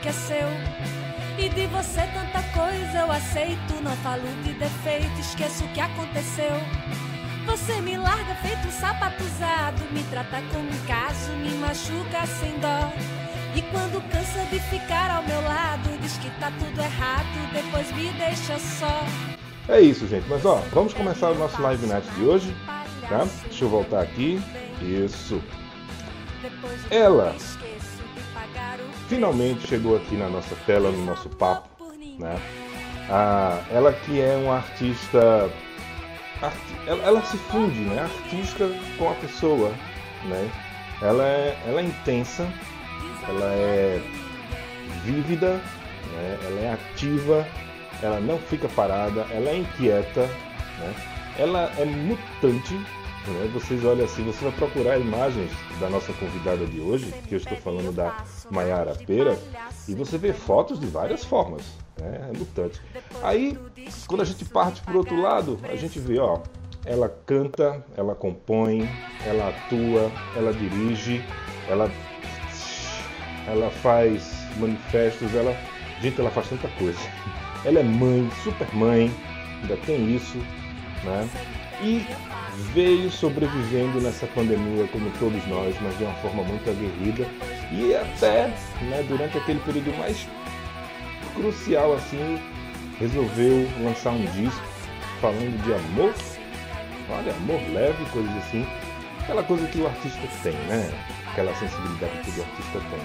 Que é seu. E de você tanta coisa eu aceito, não falo de defeito, esqueço o que aconteceu. Você me larga feito um sapato usado, me trata como um caso, me machuca sem dó. E quando cansa de ficar ao meu lado, diz que tá tudo errado, depois me deixa só. É isso, gente. Mas ó, vamos começar o nosso live night de hoje, tá? Deixa eu voltar aqui. Isso. Ela finalmente chegou aqui na nossa tela, no nosso papo, né? Ah, ela que é uma artista, arti- ela, ela se funde, né? Artista com a pessoa, né? Ela é, ela é intensa, ela é vívida, né? ela é ativa, ela não fica parada, ela é inquieta, né? ela é mutante. Né? Vocês olham assim, você vai procurar imagens da nossa convidada de hoje, que eu estou falando da Maiara Pera, e você vê fotos de várias formas. Né? É mutante. Aí, quando a gente parte para outro lado, a gente vê, ó, ela canta, ela compõe, ela atua, ela dirige, ela ela faz manifestos, ela. Gente, ela faz tanta coisa. Ela é mãe, super mãe, ainda tem isso, né? E veio sobrevivendo nessa pandemia, como todos nós, mas de uma forma muito aguerrida. E até, né, durante aquele período mais crucial, assim, resolveu lançar um disco falando de amor. Olha, amor leve, coisas assim. Aquela coisa que o artista tem, né? Aquela sensibilidade que todo artista tem.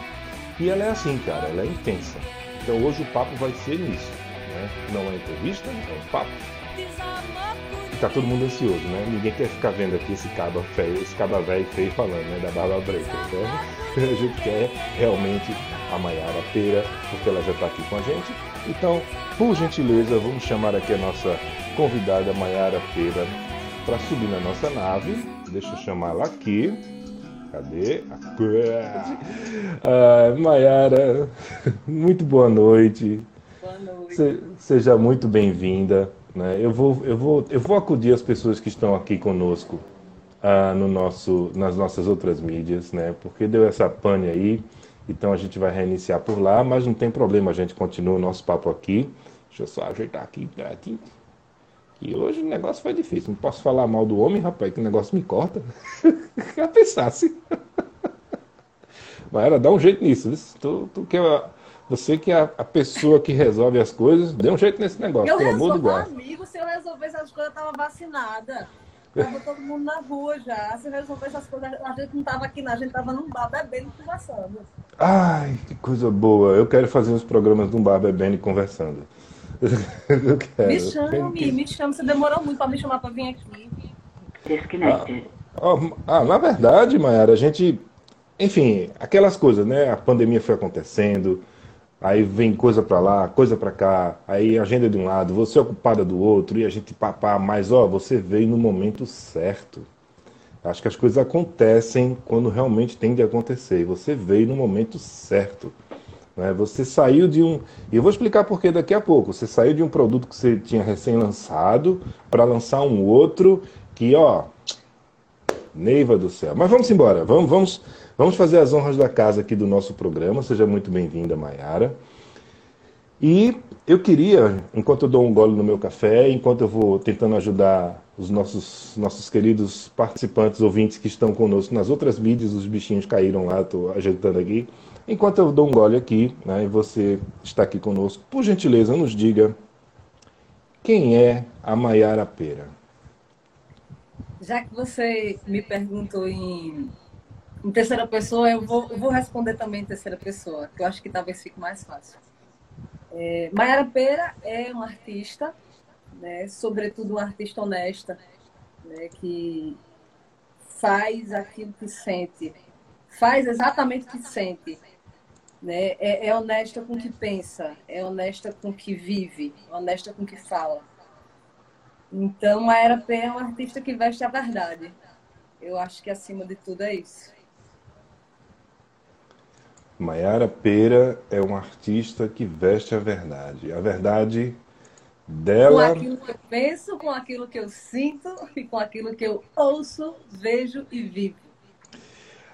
E ela é assim, cara, ela é intensa. Então hoje o papo vai ser nisso. Né? Não é entrevista, é um papo. Tá todo mundo ansioso, né? Ninguém quer ficar vendo aqui esse caba feio, esse caba velho feio falando, né? Da barba branca. Então a gente quer realmente a Maiara Pera, porque ela já tá aqui com a gente. Então, por gentileza, vamos chamar aqui a nossa convidada Maiara Pera para subir na nossa nave. Deixa eu chamar ela aqui. Cadê? Ah, Maiara, muito boa noite. Boa noite. Se- seja muito bem-vinda. Né? Eu, vou, eu, vou, eu vou acudir as pessoas que estão aqui conosco ah, no nosso, nas nossas outras mídias, né? porque deu essa pane aí. Então a gente vai reiniciar por lá, mas não tem problema, a gente continua o nosso papo aqui. Deixa eu só ajeitar aqui. aqui. E hoje o negócio foi difícil. Não posso falar mal do homem, rapaz, que o negócio me corta. Já pensasse. Mas era dá um jeito nisso. Tu, tu que é, você que é a, pessoa que resolve as coisas, dê um jeito nesse negócio, Eu pelo amor de Deus. amigo, se eu resolvesse essas coisas, eu tava vacinada. Tava todo mundo na rua já. Se eu resolvesse essas coisas, a gente não tava aqui, não. A gente tava num bar bebendo e conversando. Ai, que coisa boa. Eu quero fazer uns programas de um bar bebendo e conversando. Eu quero. Me chame, me chame. Você demorou muito pra me chamar pra vir aqui. Disconnected. Ó, ah, na verdade, Mayara, a gente. Enfim, aquelas coisas, né? A pandemia foi acontecendo, aí vem coisa pra lá, coisa pra cá, aí agenda de um lado, você ocupada do outro, e a gente papá, mas ó, você veio no momento certo. Acho que as coisas acontecem quando realmente tem de acontecer, você veio no momento certo. né? Você saiu de um. E eu vou explicar por que daqui a pouco. Você saiu de um produto que você tinha recém-lançado para lançar um outro que, ó, Neiva do céu. Mas vamos embora. Vamos, vamos, vamos fazer as honras da casa aqui do nosso programa. Seja muito bem-vinda, Mayara. E eu queria, enquanto eu dou um gole no meu café, enquanto eu vou tentando ajudar os nossos, nossos queridos participantes, ouvintes que estão conosco nas outras mídias, os bichinhos caíram lá, estou ajeitando aqui. Enquanto eu dou um gole aqui, né, e você está aqui conosco, por gentileza, nos diga quem é a Mayara Pera. Já que você me perguntou em, em terceira pessoa, eu vou, eu vou responder também em terceira pessoa, que eu acho que talvez fique mais fácil. É, Mayara Pera é uma artista, né, sobretudo uma artista honesta, né, que faz aquilo que sente, faz exatamente o que sente. Né? É, é honesta com o que pensa, é honesta com o que vive, é honesta com o que fala. Então, a Era P é uma artista que veste a verdade. Eu acho que acima de tudo é isso. Maiara Pera é uma artista que veste a verdade. A verdade dela. Com aquilo que eu penso, com aquilo que eu sinto e com aquilo que eu ouço, vejo e vivo.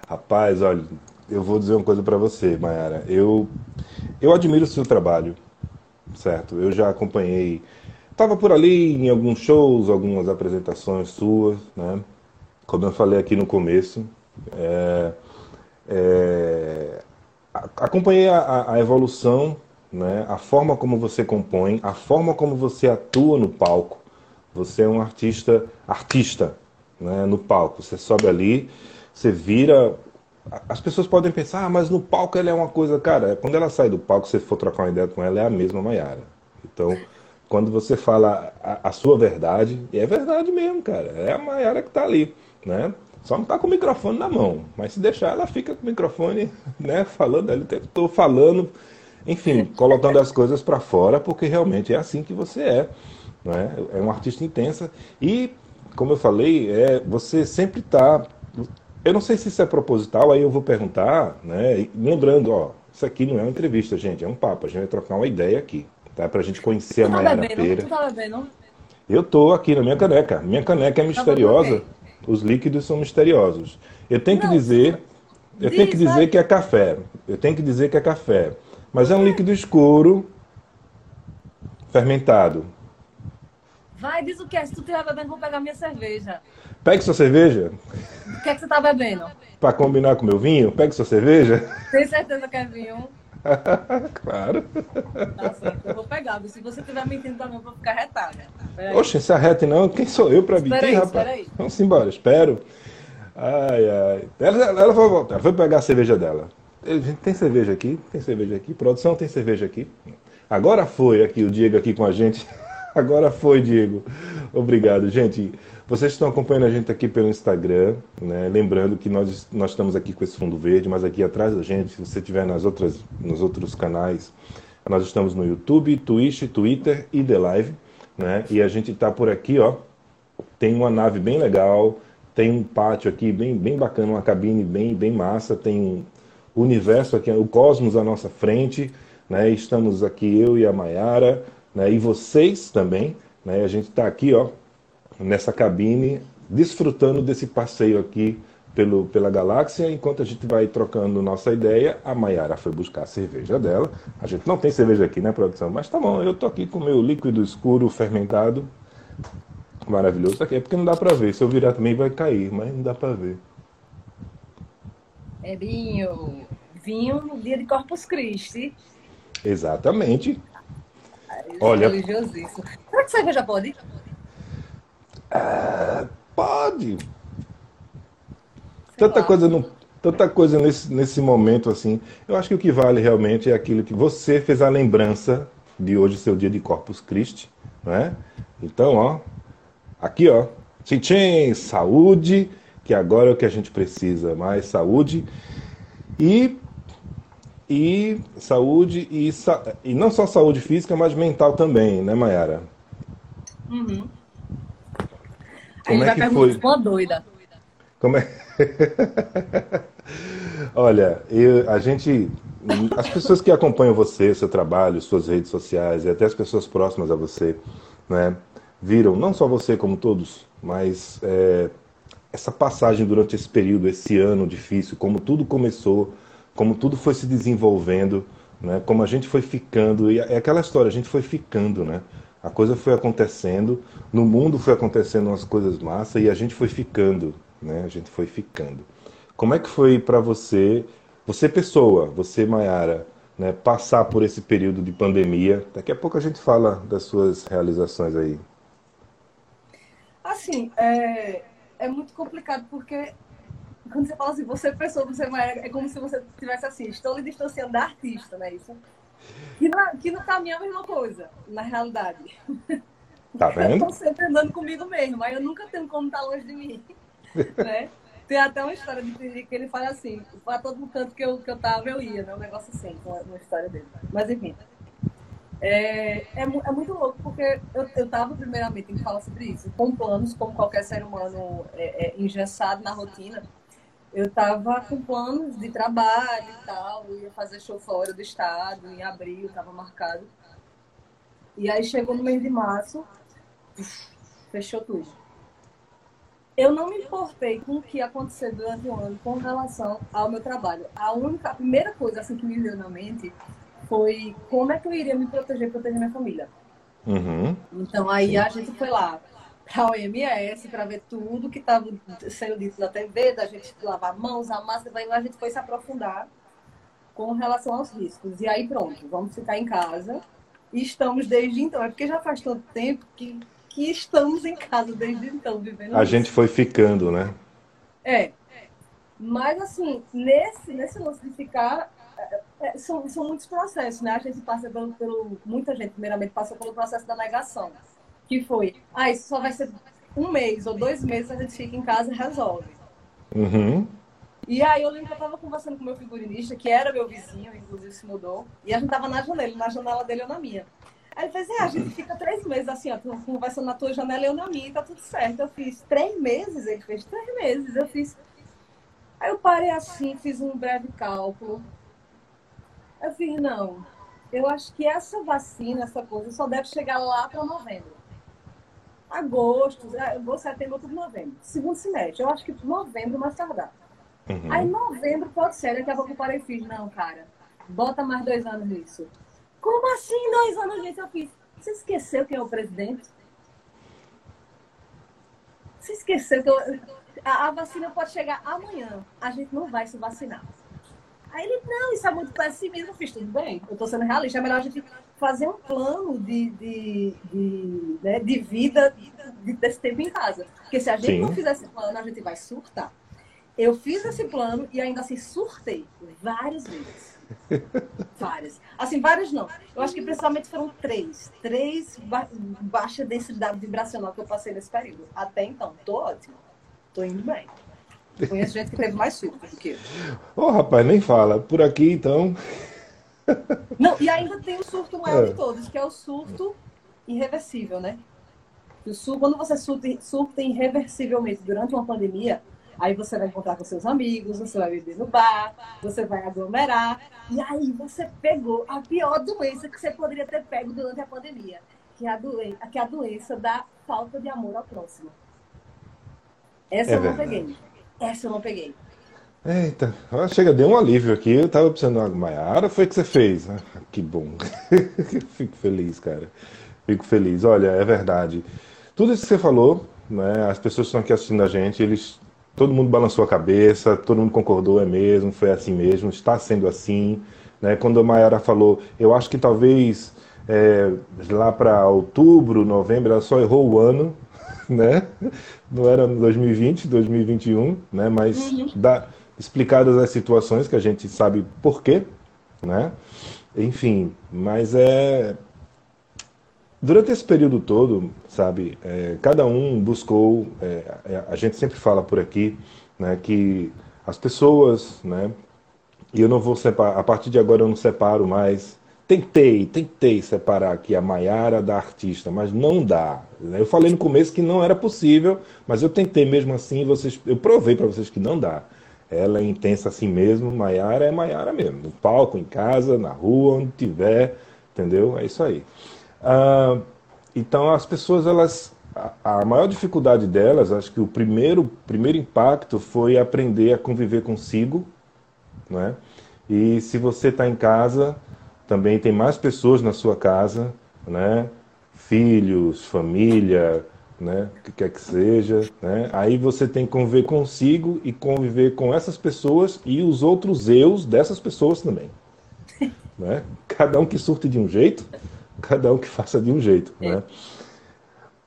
Rapaz, olha, eu vou dizer uma coisa para você, Mayara. Eu, eu admiro o seu trabalho, certo? Eu já acompanhei. Estava por ali em alguns shows, algumas apresentações suas, né? Como eu falei aqui no começo. É, é, acompanhei a, a evolução, né? a forma como você compõe, a forma como você atua no palco. Você é um artista, artista né? no palco. Você sobe ali, você vira. As pessoas podem pensar, ah, mas no palco ela é uma coisa. Cara, quando ela sai do palco, você for trocar uma ideia com ela, é a mesma Maiara. Então, quando você fala a, a, sua verdade, é verdade mesmo, cara. É a Maiara que está ali, né? Só não está com o microfone na mão. Mas se deixar, ela fica com o microfone, né, falando. Estou falando, enfim, colocando as coisas para fora, porque realmente é assim que você é. Né? É um artista intensa. E, como eu falei, é, você sempre está. Eu não sei se isso é proposital, aí eu vou perguntar, né? lembrando, ó, isso aqui não é uma entrevista, gente, é um papo. A gente vai trocar uma ideia aqui, tá? Pra gente conhecer tu a Mayara Pereira. Eu tô aqui na minha caneca. Minha caneca é misteriosa os líquidos são misteriosos. Eu tenho que não, dizer, eu diz, tenho que dizer vai. que é café. Eu tenho que dizer que é café. Mas é um líquido escuro, fermentado. Vai, diz o que é. Se tu estiver bebendo, vou pegar minha cerveja. Pegue sua cerveja. O que é que você está bebendo? Para combinar com meu vinho, pegue sua cerveja. Tem certeza que é vinho? claro. Tá certo, eu vou pegar. Se você estiver mentindo também, eu vou ficar retada. Oxe, se arrete não, quem sou eu para mentir, aí, rapaz? Aí. Vamos embora, espero. Ai, ai. Ela, ela foi voltar, foi pegar a cerveja dela. Ele, tem cerveja aqui? Tem cerveja aqui? Produção, tem cerveja aqui? Agora foi aqui o Diego aqui com a gente. Agora foi, Diego. Obrigado, gente. Vocês estão acompanhando a gente aqui pelo Instagram, né? lembrando que nós, nós estamos aqui com esse fundo verde, mas aqui atrás da gente, se você estiver nas outras, nos outros canais, nós estamos no YouTube, Twitch, Twitter e The Live, né? E a gente está por aqui, ó. Tem uma nave bem legal, tem um pátio aqui bem, bem bacana, uma cabine bem, bem massa, tem um universo aqui, o cosmos à nossa frente, né? Estamos aqui eu e a Maiara, né? E vocês também, né? A gente está aqui, ó, nessa cabine, desfrutando desse passeio aqui pelo, pela galáxia. Enquanto a gente vai trocando nossa ideia, a Mayara foi buscar a cerveja dela. A gente não tem cerveja aqui, né, produção? Mas tá bom, eu tô aqui com o meu líquido escuro fermentado. Maravilhoso. Aqui é porque não dá para ver. Se eu virar também vai cair, mas não dá para ver. É vinho. Vinho no dia de Corpus Christi. Exatamente. Olha. Será que cerveja pode? É, pode. tanta coisa no, tanta coisa nesse, nesse momento assim. Eu acho que o que vale realmente é aquilo que você fez a lembrança de hoje, seu dia de Corpus Christi, né? Então, ó, aqui, ó, tchim, tchim, saúde, que agora é o que a gente precisa, mais saúde e e saúde e, e não só saúde física, mas mental também, né, Mayara? Uhum. Como é que foi? Uma doida. Como é? Olha, eu, a gente, as pessoas que acompanham você, seu trabalho, suas redes sociais e até as pessoas próximas a você, né, viram não só você como todos, mas é, essa passagem durante esse período, esse ano difícil, como tudo começou, como tudo foi se desenvolvendo, né, como a gente foi ficando e é aquela história, a gente foi ficando, né? A coisa foi acontecendo, no mundo foi acontecendo umas coisas massa e a gente foi ficando, né? A gente foi ficando. Como é que foi para você, você pessoa, você Maiara, né, passar por esse período de pandemia? Daqui a pouco a gente fala das suas realizações aí. Assim, é, é muito complicado porque quando você fala assim, você pessoa, você Maiara, é como se você tivesse assim, estou me distanciando da artista, né? Isso que, na, que no caminho é a mesma coisa, na realidade. Tá vendo? Eu tô sempre andando comigo mesmo, mas eu nunca tenho como estar longe de mim. né? Tem até uma história de que ele fala assim, para todo canto que eu, que eu tava, eu ia, né? Um negócio assim, uma história dele. Mas enfim. É, é, é, muito louco, porque eu, eu tava, primeiramente, em falar sobre isso, com planos, como qualquer ser humano é, é, engessado na rotina. Eu tava com planos de trabalho e tal, ia fazer show fora do estado, em abril, tava marcado. E aí chegou no mês de março, fechou tudo. Eu não me importei com o que aconteceu durante o ano com relação ao meu trabalho. A única, a primeira coisa assim que me veio na mente foi como é que eu iria me proteger e proteger minha família. Uhum. Então aí Sim. a gente foi lá para o OMS para ver tudo que estava sendo dito na TV, da gente lavar mãos, a máscara, daí a gente foi se aprofundar com relação aos riscos. E aí pronto, vamos ficar em casa. E estamos desde então. É porque já faz tanto tempo que, que estamos em casa desde então, vivendo. A isso. gente foi ficando, né? É. Mas assim, nesse, nesse lance de ficar, é, são, são muitos processos, né? A gente passa pelo, pelo, Muita gente, primeiramente, passou pelo processo da negação. Que foi, ah, isso só vai ser um mês ou dois meses, a gente fica em casa e resolve. Uhum. E aí eu lembro que eu tava conversando com meu figurinista, que era meu vizinho, inclusive se mudou, e a gente tava na janela, na janela dele ou na minha. Aí ele fez, é, a gente fica três meses assim, ó, conversando na tua janela e eu na minha, e tá tudo certo. Eu fiz três meses, ele fez três meses, eu fiz. Aí eu parei assim, fiz um breve cálculo. Eu fiz, não, eu acho que essa vacina, essa coisa, só deve chegar lá para novembro. Agosto, agosto, setembro, outubro, novembro. Segundo semestre. Eu acho que novembro mais tardar. Uhum. Aí novembro pode ser, daqui a pouco eu parei e fiz, não, cara, bota mais dois anos nisso. Como assim dois anos nisso? Eu fiz. Você esqueceu quem é o presidente? Você esqueceu que eu... a, a vacina pode chegar amanhã. A gente não vai se vacinar. Aí ele, não, isso é muito pessimismo. Eu fiz, tudo bem, eu estou sendo realista. É melhor a gente fazer um plano de, de, de, né, de vida de, desse tempo em casa. Porque se a gente Sim. não fizer esse plano, a gente vai surtar. Eu fiz esse plano e ainda assim surtei várias vezes. várias. Assim, várias não. Eu acho que principalmente foram três. Três ba baixa densidade vibracional que eu passei nesse período. Até então, tô ótimo. Tô indo bem. Conheço gente que teve mais surto do que eu. Ô, oh, rapaz, nem fala. Por aqui, então. Não, e ainda tem o surto maior é. de todos, que é o surto irreversível, né? O surto, quando você surta, surta irreversivelmente durante uma pandemia, aí você vai encontrar com seus amigos, você vai beber no bar, você vai aglomerar, e aí você pegou a pior doença que você poderia ter pego durante a pandemia, que é a, doen que é a doença da falta de amor ao próximo. Essa é eu não verdade. peguei. Essa eu não peguei. Eita, chega, deu um alívio aqui. Eu tava precisando de uma Maiara, foi que você fez? Ah, que bom. Fico feliz, cara. Fico feliz. Olha, é verdade. Tudo isso que você falou, né? As pessoas que estão aqui assistindo a gente, eles. Todo mundo balançou a cabeça, todo mundo concordou, é mesmo, foi assim mesmo, está sendo assim. Né? Quando a Mayara falou, eu acho que talvez é, lá para outubro, novembro, ela só errou o ano, né? Não era 2020, 2021, né? Mas uhum. da, explicadas as situações que a gente sabe por quê, né? Enfim, mas é durante esse período todo, sabe? É, cada um buscou. É, é, a gente sempre fala por aqui, né? Que as pessoas, né? E eu não vou separar. A partir de agora eu não separo mais Tentei, tentei separar aqui a Maiara da artista, mas não dá. Eu falei no começo que não era possível, mas eu tentei mesmo assim, vocês, eu provei para vocês que não dá. Ela é intensa assim mesmo, Maiara é Maiara mesmo. No palco, em casa, na rua, onde tiver, entendeu? É isso aí. Ah, então as pessoas, elas. A, a maior dificuldade delas, acho que o primeiro, primeiro impacto foi aprender a conviver consigo, né? E se você está em casa, também tem mais pessoas na sua casa, né? filhos, família, né? o que quer que seja. Né? Aí você tem que conviver consigo e conviver com essas pessoas e os outros eus dessas pessoas também. né? Cada um que surte de um jeito, cada um que faça de um jeito. É. Né?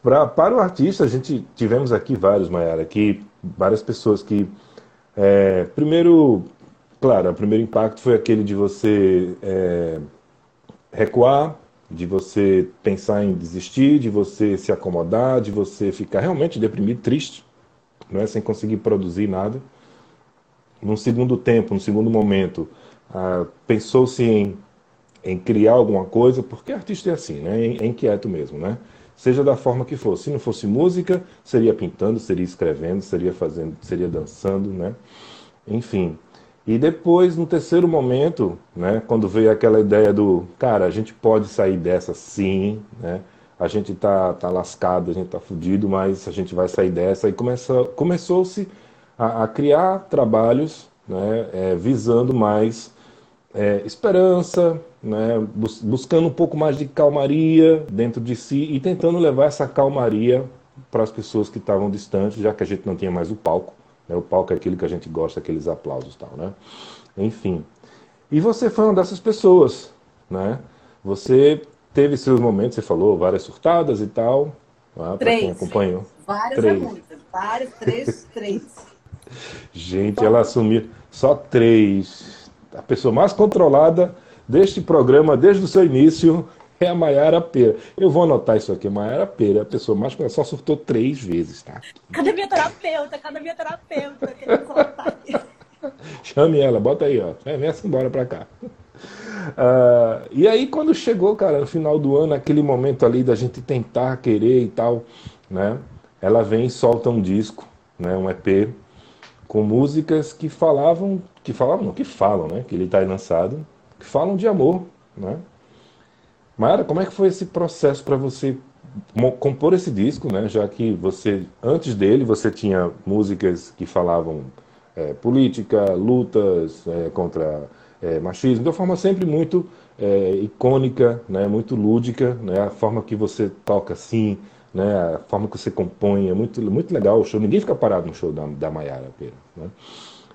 Pra, para o artista, a gente tivemos aqui vários, Mayara, aqui várias pessoas que, é, primeiro, claro, o primeiro impacto foi aquele de você é, recuar, de você pensar em desistir, de você se acomodar, de você ficar realmente deprimido, triste, né, sem conseguir produzir nada. Num segundo tempo, num segundo momento, ah, pensou-se em, em criar alguma coisa, porque artista é assim, né, é, é inquieto mesmo, né? Seja da forma que for. Se não fosse música, seria pintando, seria escrevendo, seria fazendo, seria dançando, né? Enfim. E depois, no terceiro momento, né, quando veio aquela ideia do, cara, a gente pode sair dessa sim, né? a gente tá, tá lascado, a gente tá fudido, mas a gente vai sair dessa. E começou, começou-se a, a, criar trabalhos né, é, visando mais é, esperança, né, bus buscando um pouco mais de calmaria dentro de si e tentando levar essa calmaria para as pessoas que estavam distantes, já que a gente não tinha mais o palco. Né, o palco é aquilo que a gente gosta, aqueles aplausos e tal, né? Enfim. E você foi uma dessas pessoas, né? Você teve seus momentos, você falou, várias surtadas e tal. Ah, três. Quem acompanhou. Várias três. é muitas. Várias, três, três. Gente, ela assumiu só três. A pessoa mais controlada deste programa, desde o seu início, é a Maiara Pera. Eu vou anotar isso aqui. Maiara Pera, a pessoa mais só surtou três vezes, tá? Cadê minha terapeuta? Cadê minha terapeuta? Chame ela, bota aí, ó. Vem assim embora pra cá. Uh, e aí quando chegou, cara, no final do ano, aquele momento ali da gente tentar querer e tal, né? Ela vem e solta um disco, né? Um EP com músicas que falavam, que falavam, não, que falam, né? Que ele está aí lançado, que falam de amor, né? Mara, como é que foi esse processo para você compor esse disco, né? Já que você, antes dele, você tinha músicas que falavam é, política, lutas é, contra é, machismo, de uma forma sempre muito é, icônica, né, muito lúdica, né, a forma que você toca assim, né, a forma que você compõe, é muito, muito legal o show. Ninguém fica parado no show da, da Maiara Pera. Né?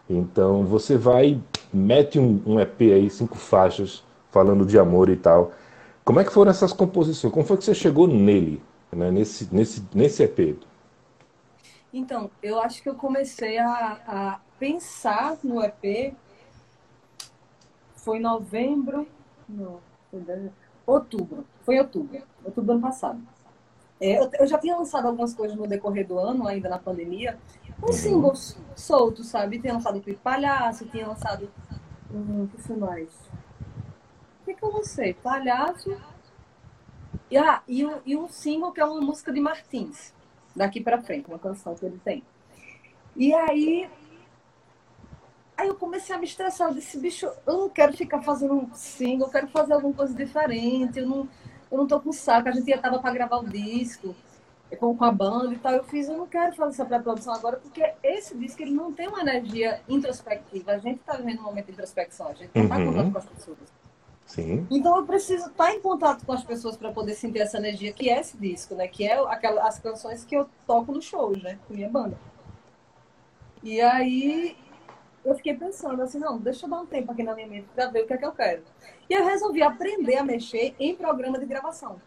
Então você vai, mete um, um EP aí, cinco faixas, falando de amor e tal. Como é que foram essas composições? Como foi que você chegou nele, né, nesse, nesse, nesse EP? Então, eu acho que eu comecei a, a pensar no EP foi em novembro, não, foi outubro, foi outubro, outubro do ano passado. É, eu, já tinha lançado algumas coisas no decorrer do ano, ainda na pandemia, uns uhum. singles soltos, sabe? Tinha lançado o Clipe Palhaço, tinha lançado. O que foi mais? Que, que eu lancei? Palhaço. E, ah, e, um, e um single que é uma música de Martins, daqui pra frente, uma canção que ele tem. E aí Aí eu comecei a me estressar. Eu disse, bicho, eu não quero ficar fazendo um single, eu quero fazer alguma coisa diferente. Eu não, eu não tô com saco. A gente ia tava para gravar o disco com, com a banda e tal. Eu fiz, eu não quero fazer essa pré-produção agora, porque esse disco ele não tem uma energia introspectiva. A gente tá vivendo um momento de introspecção, a gente não tá uhum. contato com as pessoas. Sim. Então eu preciso estar em contato com as pessoas para poder sentir essa energia que é esse disco, né? Que é aquela, as canções que eu toco no show, né? Com minha banda. E aí eu fiquei pensando assim, não, deixa eu dar um tempo aqui na minha mente para ver o que é que eu quero. E eu resolvi aprender a mexer em programa de gravação.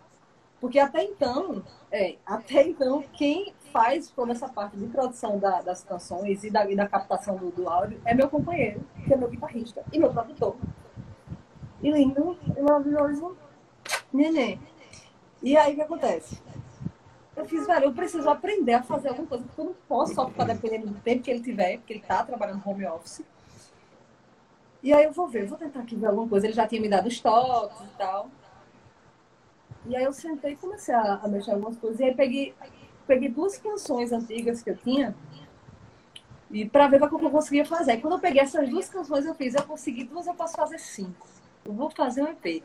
Porque até então, é, até então, quem faz toda essa parte de produção da, das canções e da, e da captação do, do, áudio é meu companheiro, que é meu guitarrista e meu produtor. E lindo e maravilhoso neném. E aí o que acontece? Eu fiz, velho, eu preciso aprender a fazer alguma coisa, porque eu não posso só ficar dependendo do tempo que ele tiver, porque ele tá trabalhando home office. E aí eu vou ver, vou tentar aqui ver alguma coisa. Ele já tinha me dado os toques e tal. E aí eu sentei e comecei a, a mexer algumas coisas. E aí peguei, peguei duas canções antigas que eu tinha e para ver o que eu conseguia fazer. E quando eu peguei essas duas canções, eu fiz, eu consegui duas, eu posso fazer cinco. Eu vou fazer um EP.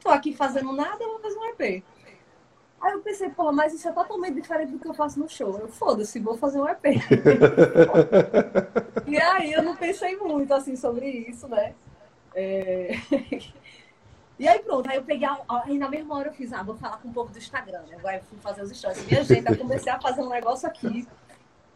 Tô aqui fazendo nada, eu vou fazer um EP. Aí eu pensei, pô, mas isso é totalmente diferente do que eu faço no show. Eu foda-se, vou fazer um EP. e aí eu não pensei muito assim sobre isso, né? É... E aí pronto, aí eu peguei, aí na mesma hora eu fiz, ah, vou falar com o povo do Instagram, né? Vai fui fazer os stories. Minha gente, eu comecei a fazer um negócio aqui.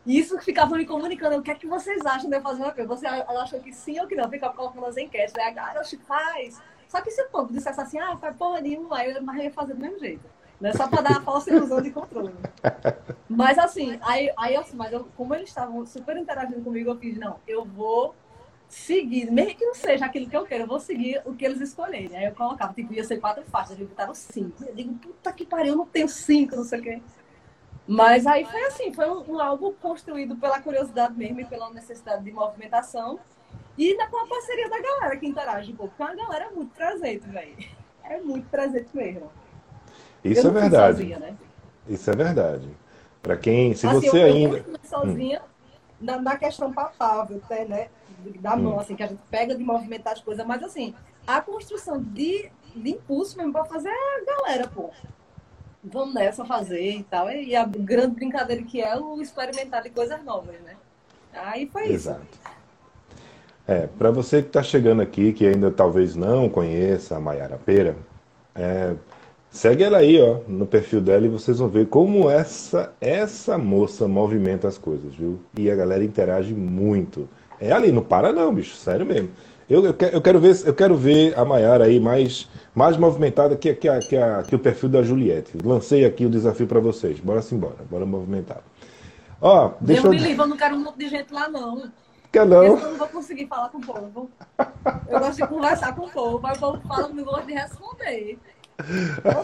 E isso que ficava me comunicando, o que é que vocês acham de eu fazer um EP? Você achou que sim ou que não? Ficava colocando as enquetes, né? Ah, eu faz. Só que se o povo dissesse assim, ah, faz porra nenhuma, aí eu ia fazer do mesmo jeito né? Só para dar a falsa ilusão de controle. Mas assim, aí, aí assim, mas eu, como eles estavam super interagindo comigo, eu fiz, não, eu vou seguir, mesmo que não seja aquilo que eu quero, eu vou seguir o que eles escolherem. Aí eu colocava, tipo, ia ser quatro faixas, eles botaram cinco. Eu digo, puta que pariu, eu não tenho cinco, não sei o quê. Mas aí foi assim, foi um, um, álbum construído pela curiosidade mesmo e pela necessidade de movimentação. E ainda com a parceria da galera que interage um pouco. Porque a galera é muito presente, velho. É muito presente mesmo. Isso é verdade. Sozinha, né? Isso é verdade. Para quem, se assim, você eu, ainda. Eu sozinha hum. na, na, questão palpável, até, né? Da mão, hum. assim, que a gente pega de movimentar as coisas, mas assim, a construção de, de impulso mesmo para fazer é a galera, pô vamos nessa fazer e tal. E a grande brincadeira que é o experimentar de coisas novas, né? Aí foi isso. Exato. É, para você que está chegando aqui, que ainda talvez não conheça a Mayara Pera, é, segue ela aí, ó, no perfil dela e vocês vão ver como essa essa moça movimenta as coisas, viu? E a galera interage muito. É ali, não para não, bicho, sério mesmo. Eu, eu, quero, eu quero ver, eu quero ver a Mayara aí mais mais movimentada que, que, que, que o perfil da Juliette. Lancei aqui o desafio para vocês. Bora se embora, bora movimentar. Ó, deixa Deus eu... me livre, eu não quero um monte de gente lá, não. Quer não? eu não vou conseguir falar com o povo. Eu gosto de conversar com o povo, mas o povo fala, não gosto de responder.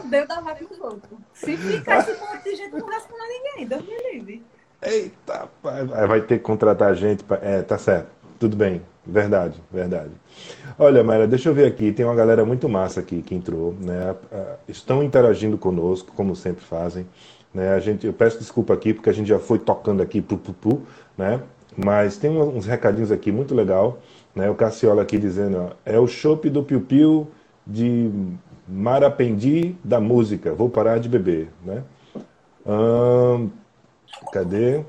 Odeio dar vaga nos outros. Se ficar esse monte de gente, não respondo a ninguém. Deus me livre. Eita, vai ter que contratar gente. Pra... É, tá certo. Tudo bem. Verdade, verdade. Olha, Mayra, deixa eu ver aqui. Tem uma galera muito massa aqui que entrou, né? Estão interagindo conosco, como sempre fazem. Né? A gente, eu peço desculpa aqui porque a gente já foi tocando aqui pro pupu, né? Mas tem uns recadinhos aqui muito legal, né? O Cassiola aqui dizendo, ó, é o chopp do Piu Piu de Marapendi da música. Vou parar de beber, né? Hum, cadê?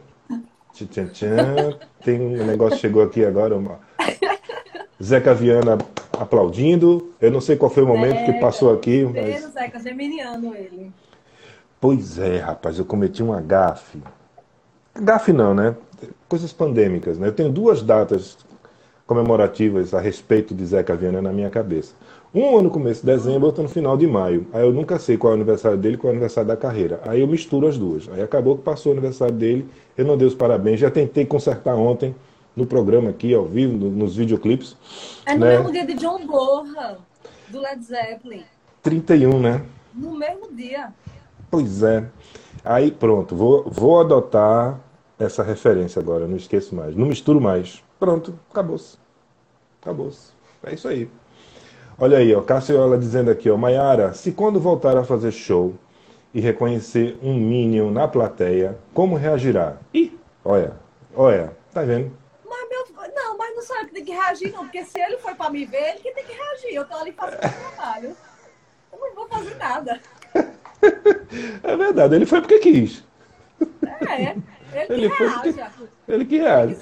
Tchan, tchan. Tem um negócio chegou aqui agora, uma Zeca Viana aplaudindo. Eu não sei qual foi o momento Zeca, que passou aqui. Mas... Zeca, geminiano ele. Pois é, rapaz, eu cometi um gafe. Gafe não, né? Coisas pandêmicas, né? Eu tenho duas datas comemorativas a respeito de Zeca Viana na minha cabeça. Um no começo de dezembro, outro no final de maio. Aí eu nunca sei qual é o aniversário dele e qual é o aniversário da carreira. Aí eu misturo as duas. Aí acabou que passou o aniversário dele, eu não dei os parabéns. Já tentei consertar ontem, no programa aqui, ao vivo, nos videoclipes. É no né? mesmo dia de John Bonham, do Led Zeppelin. 31, né? No mesmo dia. Pois é. Aí pronto, vou, vou adotar essa referência agora, não esqueço mais. Não misturo mais. Pronto, acabou-se. Acabou-se. É isso aí. Olha aí, ó, Cassiola dizendo aqui, ó, Maiara, se quando voltar a fazer show e reconhecer um Minion na plateia, como reagirá? Ih, olha, olha, tá vendo? Não, mas não sou eu que reagir, não. Porque se ele foi pra me ver, ele que tem que reagir. Eu tô ali fazendo o trabalho. Eu não vou fazer nada. É verdade, ele foi porque quis. É, ele, ele que reaja. Porque... Ele que reage.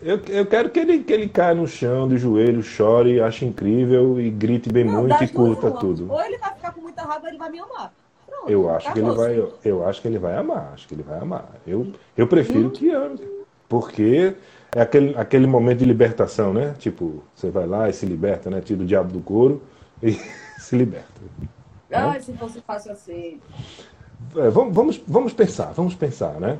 Eu, eu quero que ele, que ele caia no chão, de joelho, chore, ache incrível e grite bem não, muito e curta tudo. Ou ele vai ficar com muita raiva, ou ele vai me amar. Pronto, eu acho que ele vai, eu, eu, acho que ele vai amar, acho que ele vai amar. Eu, eu prefiro hum. que ame, porque é aquele, aquele momento de libertação, né? Tipo, você vai lá e se liberta, né? Tira o diabo do couro e se liberta. Ah, né? se fosse fácil assim. É, vamos, vamos, vamos pensar, vamos pensar, né?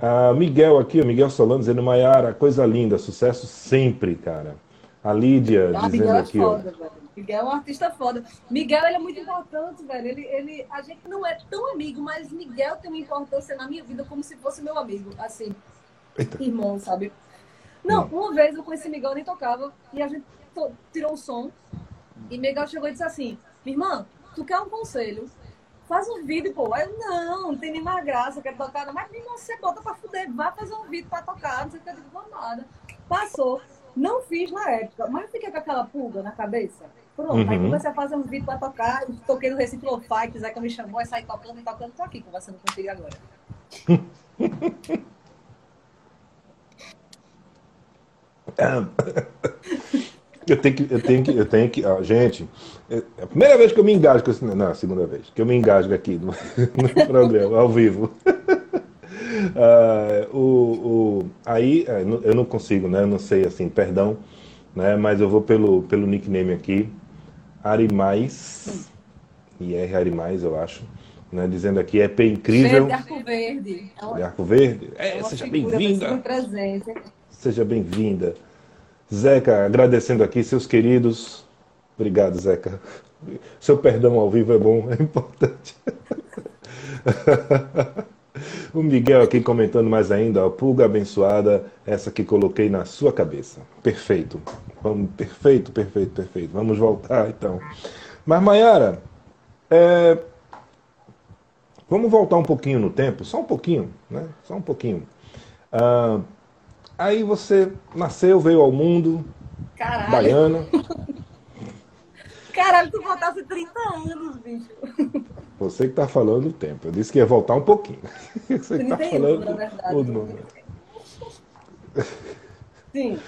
Ah, Miguel aqui, o Miguel Solano dizendo, Maiara, coisa linda, sucesso sempre, cara. A Lídia ah, dizendo Miguel é aqui. Foda, ó, velho. Miguel é um artista foda. Miguel ele é muito importante, velho. Ele, ele, a gente não é tão amigo, mas Miguel tem uma importância na minha vida como se fosse meu amigo, assim, Eita. irmão, sabe? Não, uma vez eu conheci Miguel, nem tocava, e a gente tirou o som, e Miguel chegou e disse assim, minha irmã, tu quer um conselho? Faz um vídeo, pô. Aí eu, não, não tem mais graça, eu quero tocar. Mas, minha irmã, você bota pra fuder, vai fazer um vídeo pra tocar, não sei o que, eu digo, nada. Passou. Não fiz na época, mas fiquei com aquela pulga na cabeça. Pronto, uhum. aí comecei a fazer um vídeo pra tocar, toquei no Recife Lo-Fi, quiser que me chamou, aí saí tocando e tocando, tô aqui conversando contigo agora. Eu tenho que, eu tenho que, eu tenho que, ó, gente, é a primeira vez que eu me engasgo, assim, não, a segunda vez, que eu me engasgo aqui no, no programa, ao vivo. Uh, o, o, aí é, eu não consigo, né? Eu não sei assim, perdão, né? Mas eu vou pelo, pelo nickname aqui, Arimais, IR Arimais, eu acho, né? Dizendo aqui é P incrível. de Arco Verde. De Arco Verde. É, é seja bem-vinda. Seja bem-vinda. Zeca, agradecendo aqui seus queridos. Obrigado, Zeca. Seu perdão ao vivo é bom, é importante. O Miguel aqui comentando mais ainda, ó, pulga abençoada, essa que coloquei na sua cabeça. Perfeito. Vamos, perfeito, perfeito, perfeito. Vamos voltar então. Mas Mayara, é, vamos voltar um pouquinho no tempo, só um pouquinho, né? Só um pouquinho. Ah, aí você nasceu, veio ao mundo, Caralho. baiana. Caralho, tu voltasse 30 anos, bicho. Você que está falando o tempo. Eu disse que ia voltar um pouquinho. Você que 31, falando na verdade. o número. Sim.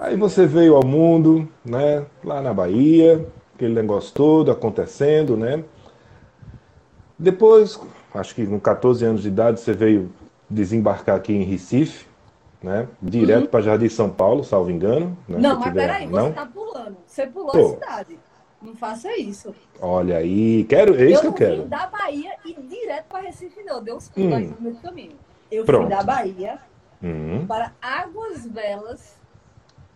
Aí você veio ao mundo, né? Lá na Bahia, aquele negócio todo acontecendo, né? Depois, acho que com 14 anos de idade, você veio desembarcar aqui em Recife, né? Direto para Jardim São Paulo, salvo engano. Né? Não, mas tiver- peraí, não? você tá pulando. Você pulou Tô. a cidade. Não faça isso. Olha aí, quero, é isso que eu quero. vim da Bahia e direto para Recife, não. Deu uns pulos Hum. aí no meio do caminho. Eu Pronto. fui da Bahia Hum. para Águas Belas,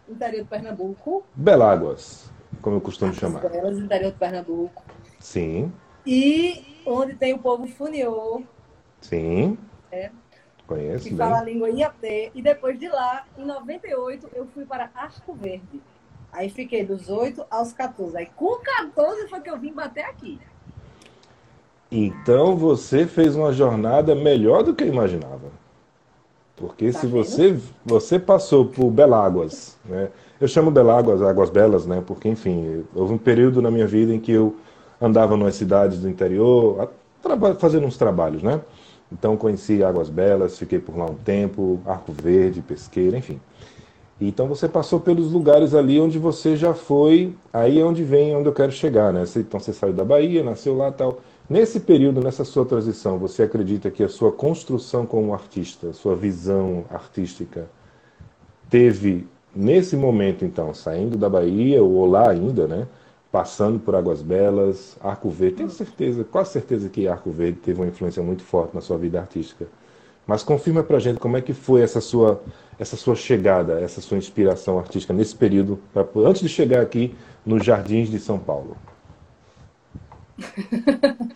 interior de Pernambuco. Beláguas, como eu costumo Águas chamar. Belas, interior de Pernambuco. Sim, E onde tem o povo funiô, sim. É. Conheço que bem. fala a língua Iapé. E depois de lá, em 98, eu fui para Arco Verde. Aí fiquei dos 8 aos 14. Aí com 14 foi que eu vim bater aqui. Então você fez uma jornada melhor do que eu imaginava. Porque Tá se vendo? você você passou por Beláguas, né? Eu chamo Beláguas Águas Belas, né? Porque enfim, houve um período na minha vida em que eu andava nas cidades do interior, a- fazendo uns trabalhos, né? Então conheci Águas Belas, fiquei por lá um tempo, Arco Verde, Pesqueira, enfim. Então você passou pelos lugares ali onde você já foi, aí é onde vem onde eu quero chegar, né? Então você saiu da Bahia, nasceu lá tal. Nesse período, nessa sua transição, você acredita que a sua construção como artista, sua visão artística, teve nesse momento, então, saindo da Bahia, ou lá ainda, né? Passando por Águas Belas, Arco Verde, tenho certeza, quase certeza que Arco Verde teve uma influência muito forte na sua vida artística. Mas confirma pra gente como é que foi essa sua, essa sua chegada, essa sua inspiração artística nesse período, pra- antes de chegar aqui nos Jardins de São Paulo.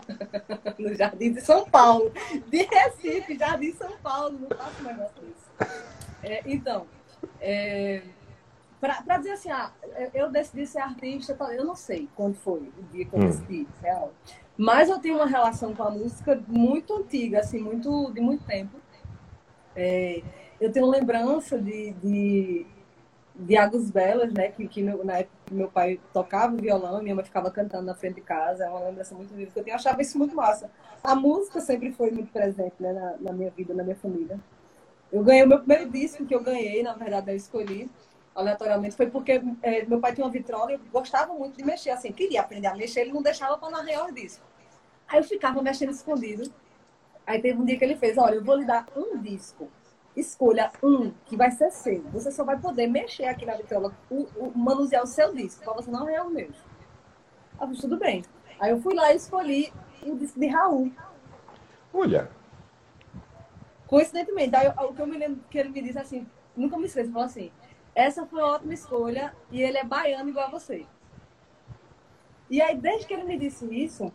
No Jardim de São Paulo. De Recife, Jardim de São Paulo. Não faço um negócio desse. É, então, é, para dizer assim, ah, eu decidi ser artista, tá, eu não sei quando foi o dia que eu Hum. decidi, real. Mas eu tenho uma relação com a música muito antiga, assim, muito, de muito tempo. É, eu tenho lembrança de, de, de Águas Belas, né? Que, que meu, na época meu pai tocava violão, minha mãe ficava cantando na frente de casa. É uma lembrança muito viva que eu tenho. Eu achava isso muito massa. A música sempre foi muito presente né, na, na minha vida, na minha família. Eu ganhei o meu primeiro disco que eu ganhei, na verdade, eu escolhi aleatoriamente, foi porque é, meu pai tinha uma vitrola e eu gostava muito de mexer, assim, queria aprender a mexer, ele não deixava para não arranhar os discos. Aí eu ficava mexendo escondido. Aí teve um dia que ele fez, olha, eu vou lhe dar um disco. Escolha um que vai ser seu. Você só vai poder mexer aqui na vitrola, o, o- manusear o seu disco, para você não arranhar os meus. Aí eu fiz, tudo bem. Aí eu fui lá e escolhi o disco de Raul. Olha, Coincidentemente, aí o que eu me lembro que ele me disse assim, nunca me esqueço, falou assim, essa foi uma ótima escolha e ele é baiano igual a você. E aí, desde que ele me disse isso,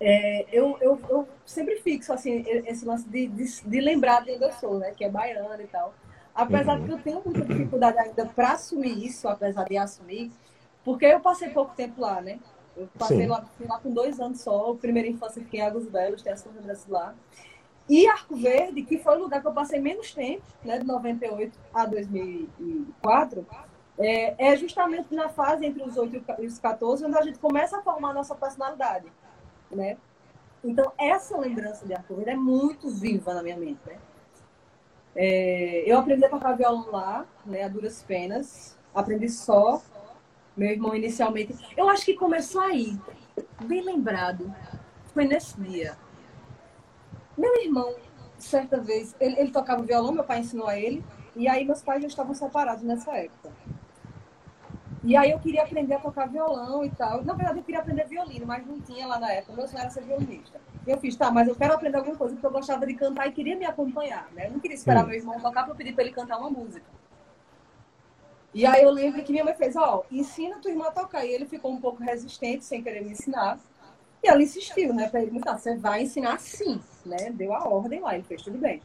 é, eu, eu, eu sempre fixo assim, esse lance de, de, de lembrar de onde eu sou, né? Que é baiano e tal. Apesar Uhum. de que eu tenho muita dificuldade ainda para assumir isso, apesar de assumir, porque eu passei pouco tempo lá, né? Eu passei lá, lá com dois anos só, primeira infância fiquei em Águas Belas, tem essas lembranças lá. E Arco Verde, que foi o lugar que eu passei menos tempo, né, de 98 a 2004, é, é justamente na fase entre os 8 e os 14, onde a gente começa a formar a nossa personalidade, né? Então, essa lembrança de Arco Verde é muito viva na minha mente, né? É, eu aprendi a tocar violão lá, né, a duras penas. Aprendi só. Meu irmão inicialmente. Eu acho que começou aí, bem lembrado. Foi nesse dia. Meu irmão, certa vez, ele, ele tocava violão, meu pai ensinou a ele, e aí meus pais já estavam separados nessa época. E aí eu queria aprender a tocar violão e tal. Na verdade, eu queria aprender violino, mas não tinha lá na época. Meu sonho era ser violinista. E eu fiz, tá, mas eu quero aprender alguma coisa porque eu gostava de cantar e queria me acompanhar, né? Eu não queria esperar Hum. meu irmão tocar para eu pedir para ele cantar uma música. E aí eu lembro que minha mãe fez, ó, ensina tua irmã a tocar. E ele ficou um pouco resistente, sem querer me ensinar. E ela insistiu, né? Pra ele, tá, você vai ensinar sim, né? Deu a ordem lá, ele fez tudo bem.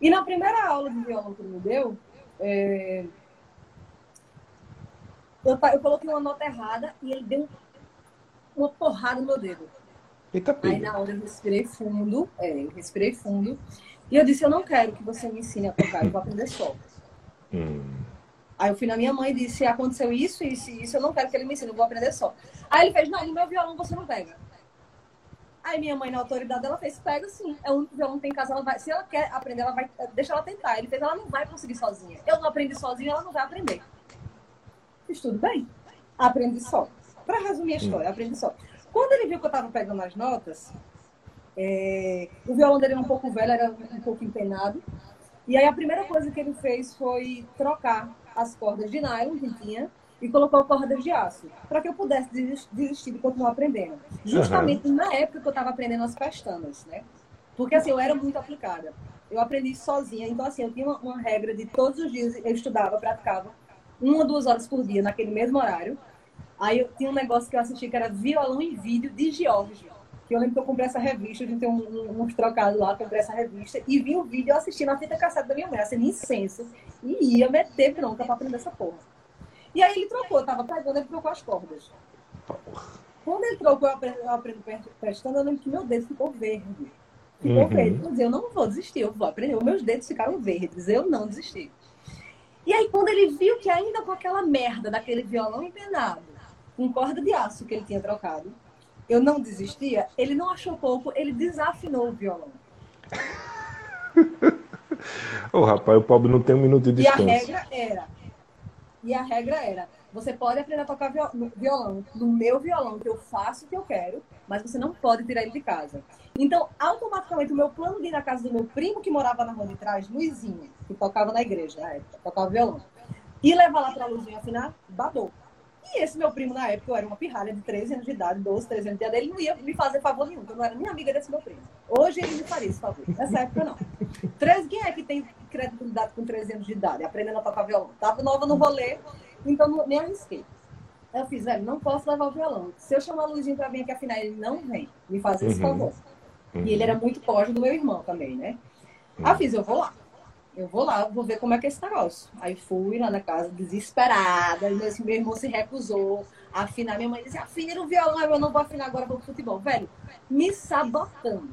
E na primeira aula de violão que ele me deu, é... eu, eu, coloquei uma nota errada e ele deu uma porrada no meu dedo. Eita, Aí na hora eu respirei fundo, é, eu respirei fundo, e eu disse, eu não quero que você me ensine a tocar, eu vou aprender só. Hum. Aí eu fui na minha mãe e disse, aconteceu isso, isso e isso, eu não quero que ele me ensine, eu vou aprender só. Aí ele fez, não, no meu violão você não pega. Aí minha mãe, na autoridade, ela fez, pega sim, é o único violão que tem em casa, ela vai, se ela quer aprender, ela vai, deixa ela tentar. Ele fez, ela não vai conseguir sozinha. Eu não aprendi sozinha, ela não vai aprender. Fiz tudo bem. Aprendi só. Para resumir a história, aprendi só. Quando ele viu que eu estava pegando as notas, é, o violão dele era um pouco velho, era um pouco empenado. E aí a primeira coisa que ele fez foi trocar as cordas de nylon que tinha e colocou cordas de aço, para que eu pudesse desistir de continuar aprendendo. Justamente uhum. na época que eu estava aprendendo as pestanas, né? Porque assim, eu era muito aplicada. Eu aprendi sozinha, então assim, eu tinha uma, uma regra de todos os dias eu estudava, praticava uma, duas horas por dia naquele mesmo horário. Aí eu tinha um negócio que eu assisti que era violão em vídeo de Georgia. Que eu lembro que eu comprei essa revista, a gente tem um, um, uns trocados lá, comprei essa revista e vi o vídeo eu assisti na fita cassete da minha mãe, assim, incenso, e ia meter bronca pra aprender essa porra. E aí ele trocou, tava pegando, ele trocou as cordas. Quando ele trocou, eu aprendo, prestando, eu lembro que meu dedo ficou verde. Ficou uhum. verde. Disse, eu não vou desistir, eu vou aprender. Meus dedos ficaram verdes, eu não desisti. E aí, quando ele viu que ainda com aquela merda daquele violão empenado, com corda de aço que ele tinha trocado, eu não desistia, ele não achou pouco, ele desafinou o violão. Ô, oh, rapaz, o pobre não tem um minuto de descanso. E a regra era, e a regra era, você pode aprender a tocar violão no meu violão, que eu faço o que eu quero, mas você não pode tirar ele de casa. Então, automaticamente, o meu plano de ir na casa do meu primo, que morava na rua de trás, Luizinho, que tocava na igreja na época, tocava violão, e levar lá pra Luizinho afinar, badou. E esse meu primo, na época, eu era uma pirralha de 13 anos de idade, 12, 13 anos de idade, ele não ia me fazer favor nenhum, eu não era nem amiga desse meu primo. Hoje ele me faria esse favor. Nessa época, não. 13, quem é que tem credibilidade com 13 anos de idade, aprendendo a tocar violão? Tava nova no rolê, então não, nem arrisquei. Eu fiz, velho, não posso levar o violão. Se eu chamar o Luizinho pra vir aqui afinar, ele não vem me fazer esse uhum. favor. Uhum. E ele era muito pobre do meu irmão também, né? Uhum. Aí eu fiz, eu vou lá eu vou lá, vou ver como é que é esse negócio. Aí fui lá na casa, desesperada, e assim, meu irmão se recusou a afinar. Minha mãe disse, afina no violão, eu não vou afinar agora, vou pro futebol. Velho, me sabotando.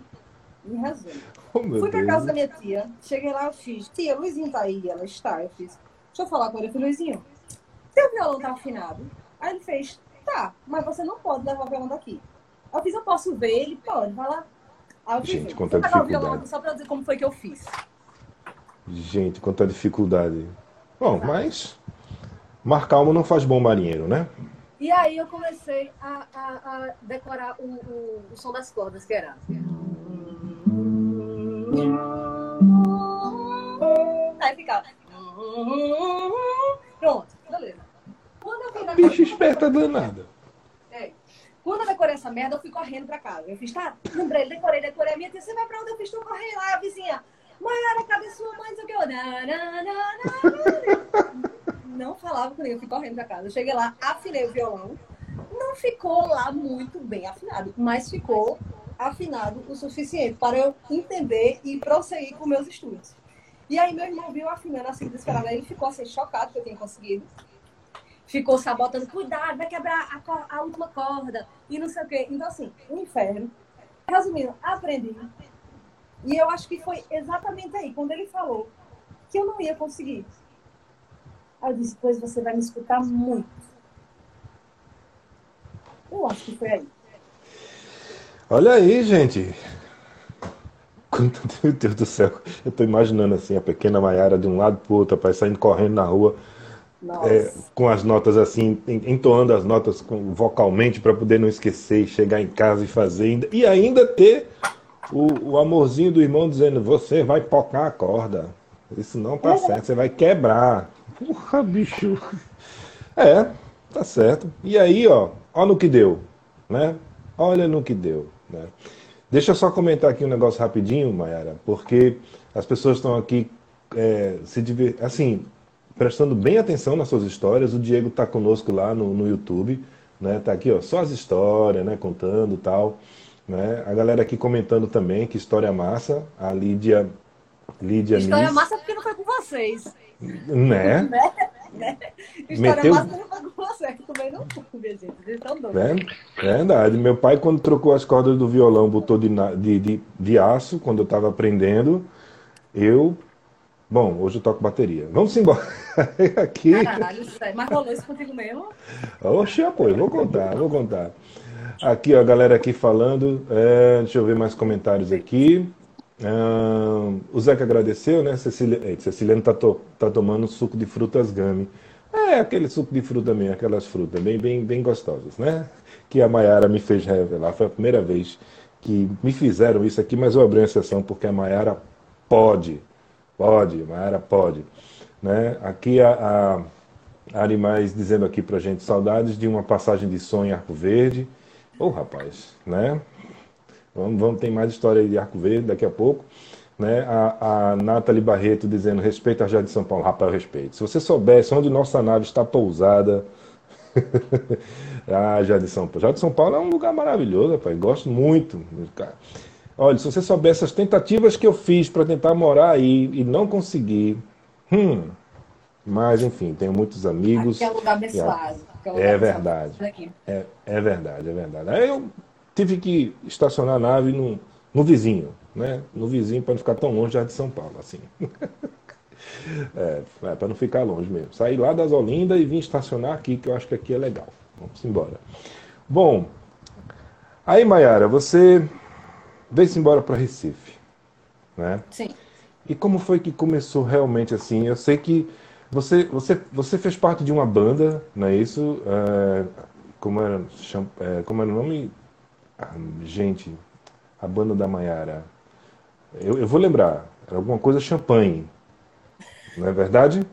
Em resumo. Oh, fui pra casa da minha tia, cheguei lá, eu fiz, tia, Luizinho tá aí, ela está, eu fiz. Deixa eu falar com ele, eu falei, Luizinho, seu violão tá afinado? Aí ele fez, tá, mas você não pode levar o violão daqui. Eu fiz, eu posso ver? Ele pode, vai lá. Aí eu fiz, Gente, o violão aqui só pra dizer como foi que eu fiz. Gente, quanta dificuldade. Bom, mas mar alma não faz bom marinheiro, né? E aí eu comecei a, a, a decorar o, o, o, som das cordas, que era. Aí ficava. Pronto, beleza. Quando eu vi Bicho esperta danada. É. Quando eu decorei essa merda, eu fui correndo pra casa. Eu fiz, tá, lembrei, decorei, decorei. A minha tia, você vai pra onde eu fiz? Tu correndo lá, a vizinha. Mayara, cadê sua mãe? Não sei Não falava comigo, eu fui correndo pra casa. Eu cheguei lá, afinei o violão. Não ficou lá muito bem afinado, mas ficou afinado o suficiente para eu entender e prosseguir com meus estudos. E aí meu irmão viu afinando assim, desesperado. Ele ficou assim, chocado que eu tinha conseguido. Ficou sabotando, cuidado, vai quebrar a, a última corda e não sei o quê. Então, assim, um inferno. Resumindo, aprendi e eu acho que foi exatamente aí, quando ele falou que eu não ia conseguir. Aí eu disse, pois você vai me escutar muito. Eu acho que foi aí. Olha aí, gente. Meu Deus do céu, eu tô imaginando assim, a pequena Maiara de um lado pro outro, rapaz, saindo correndo na rua, é, com as notas assim, entoando as notas com, vocalmente para poder não esquecer e chegar em casa e fazer, e ainda ter o, o amorzinho do irmão dizendo, você vai tocar a corda. Isso não tá é. certo, você vai quebrar. Porra, bicho. É, tá certo. E aí, ó, ó no que deu, né? Olha no que deu, né? Deixa eu só comentar aqui um negócio rapidinho, Mayara, porque as pessoas estão aqui é, se diver... assim, prestando bem atenção nas suas histórias. O Diego está conosco lá no, no YouTube. né? Tá aqui, ó, só as histórias, né? Contando tal. Né? A galera aqui comentando também que história massa. A Lídia. Lídia História Miss. massa porque não foi com vocês. Né? né? História Meteu... massa não foi com que também não gente. Estão doidos. É, verdade. Meu pai, quando trocou as cordas do violão, botou de, de, de, de aço, quando eu estava aprendendo, eu Bom, hoje eu toco bateria. Vamos embora. Aqui. Caralho, sério. Mas rolou isso contigo mesmo? Oxe, apoio, vou contar, vou contar. Aqui, ó, a galera aqui falando. É, deixa eu ver mais comentários aqui. Ah, o Zeca agradeceu, né? Cecília, é, Ceciliano tá, to, tá tomando suco de frutas gami. É, aquele suco de fruta mesmo, aquelas frutas bem, bem, bem gostosas, né? Que a Mayara me fez revelar. Foi a primeira vez que me fizeram isso aqui, mas eu abri uma exceção porque a Mayara pode Pode, Mayara pode. Né? Aqui a, a Animais dizendo aqui pra gente, saudades de uma passagem de som em Arco Verde. Ô oh, rapaz, né? Vamos, vamos, tem mais história de Arco Verde daqui a pouco. Né? A, a Nathalie Barreto dizendo, respeito a Jardim de São Paulo. Rapaz, eu respeito. Se você soubesse onde nossa nave está pousada. ah, Jardim de São Paulo. Jardim de São Paulo é um lugar maravilhoso, rapaz. Gosto muito. Cara. Olha, se você soubesse as tentativas que eu fiz para tentar morar aí e não consegui. Hum. Mas, enfim, tenho muitos amigos. Aqui é um lugar abençoado. É, um lugar é verdade. É, é verdade, é verdade. Aí eu tive que estacionar a nave no, no vizinho, né? No vizinho para não ficar tão longe já de São Paulo, assim. é, é para não ficar longe mesmo. Saí lá das Olindas e vim estacionar aqui, que eu acho que aqui é legal. Vamos embora. Bom, aí, Mayara, você veio-se embora para Recife, né? Sim. E como foi que começou realmente assim? Eu sei que você, você, você fez parte de uma banda, não é isso? É, como, era, é, como era o nome? Ah, gente, a banda da Maiara. Eu, eu vou lembrar, era alguma coisa champanhe, não é verdade?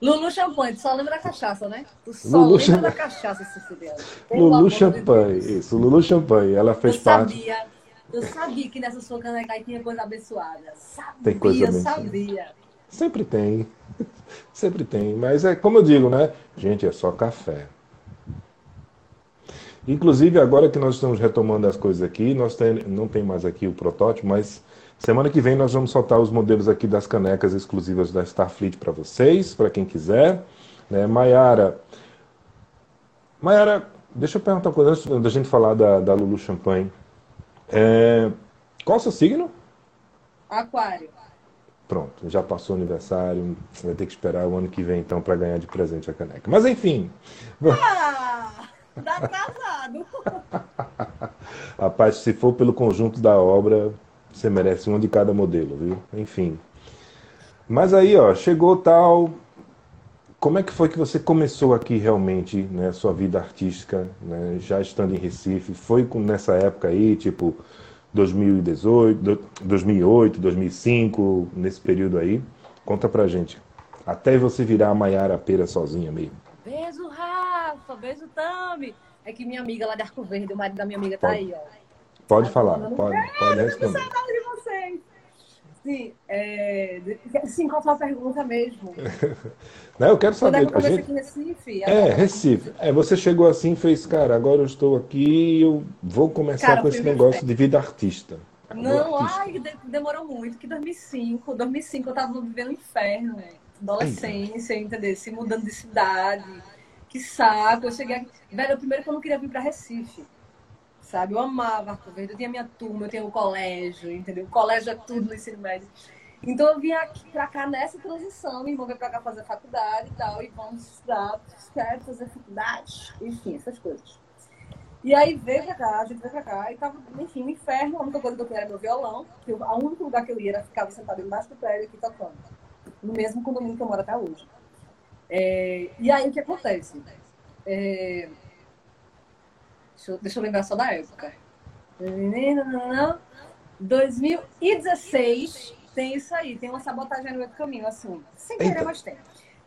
Lulu Champanhe, só lembra da cachaça, né? Tu só Lulu lembra Champ... da cachaça, Cecília. Lulu Champanhe, isso, Lulu Champanhe. Ela fez eu parte. Sabia eu sabia que nessa sua caneca aí tinha coisa abençoada. Sabia, tem coisa abençoada. sabia. Sempre tem. Sempre tem. Mas é como eu digo, né? Gente, é só café. Inclusive, agora que nós estamos retomando as coisas aqui, nós tem, não tem mais aqui o protótipo, mas semana que vem nós vamos soltar os modelos aqui das canecas exclusivas da Starfleet para vocês, para quem quiser. Né? Maiara, Maiara, deixa eu perguntar uma coisa antes da gente falar da, da Lulu Champagne. É... Qual o seu signo? Aquário. Pronto, já passou o aniversário, vai ter que esperar o ano que vem então para ganhar de presente a caneca. Mas enfim. Ah, dá atrasado. Rapaz, se for pelo conjunto da obra, você merece um de cada modelo, viu? Enfim. Mas aí, ó, chegou tal. Como é que foi que você começou aqui realmente, né, sua vida artística, né, já estando em Recife? Foi nessa época aí, tipo 2018, 2008, 2005, nesse período aí? Conta pra gente. Até você virar a Maiara Pera sozinha mesmo. Beijo, Rafa. Beijo, Tami. É que minha amiga lá de Arco Verde, o marido da minha amiga tá aí, ó. Pode tá falar, pode, pode responder. Sim, é... Sim, qual foi a pergunta mesmo? Não, eu quero saber. Quando é que eu gente... aqui em Recife? É, Recife. É, você chegou assim e fez, cara, agora eu estou aqui e eu vou começar cara, com esse negócio de vida artista. Não, artista. ai, demorou muito, que 2005, 2005 eu tava vivendo um inferno, né? Adolescência, entendeu? Se mudando de cidade. Que saco. Eu cheguei aqui. Velho, primeiro que eu não queria vir para Recife. Sabe? Eu amava Arco Verde. Eu tinha minha turma, eu tinha o colégio, entendeu? O colégio é tudo no ensino médio. Então eu vim aqui pra cá nessa transição, me envolver pra cá fazer faculdade e tal, e vamos estudar, quero fazer faculdade, enfim, essas coisas. E aí veio pra cá, a gente veio pra cá, e tava, enfim, um inferno, a única coisa que eu queria era meu violão, que a único lugar que eu ia era ficar sentado embaixo do prédio aqui tocando. No mesmo condomínio que eu moro até hoje. É, e aí o que acontece? É, deixa, eu, deixa eu lembrar só da época. 2016 tem isso aí, tem uma sabotagem no meio do caminho, assim. Sem querer, Eita. mas tem.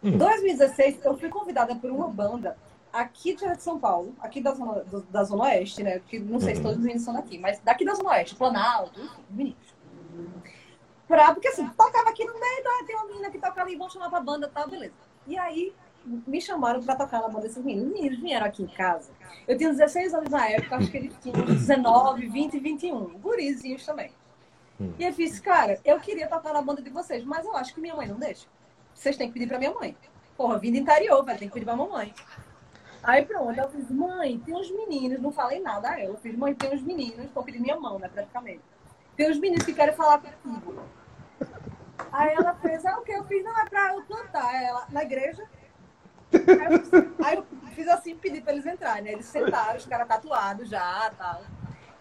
Hum. 2016, eu fui convidada por uma banda aqui de São Paulo, aqui da Zona, do, da zona Oeste, né? Porque não sei se todos os meninos são daqui, mas daqui da Zona Oeste, Planalto, enfim, meninos. Pra, porque assim, tocava aqui no meio, ah, tem uma menina que toca ali, vamos chamar pra banda, tá, beleza. E aí, me chamaram para tocar na banda desses meninos. Os meninos vieram aqui em casa. Eu tinha 16 anos na época, acho que eles tinham 19, 20, 21. Gurizinhos também. Hum. E eu disse, cara, eu queria tocar na banda de vocês, mas eu acho que minha mãe não deixa. Vocês têm que pedir para minha mãe. Porra, vindo interior, vai ter que pedir pra mamãe. Aí pronto, eu fiz, mãe, tem uns meninos, não falei nada a ela. Eu fiz, mãe, tem uns meninos, estão pedindo minha mão, né, praticamente. Tem uns meninos que querem falar comigo. Aí ela fez, ah, o que eu fiz? Não, é pra eu cantar. Ela, na igreja. Aí eu, fiz, assim, pedi pra eles entrarem, né? Eles sentaram, os caras tatuados já, tal.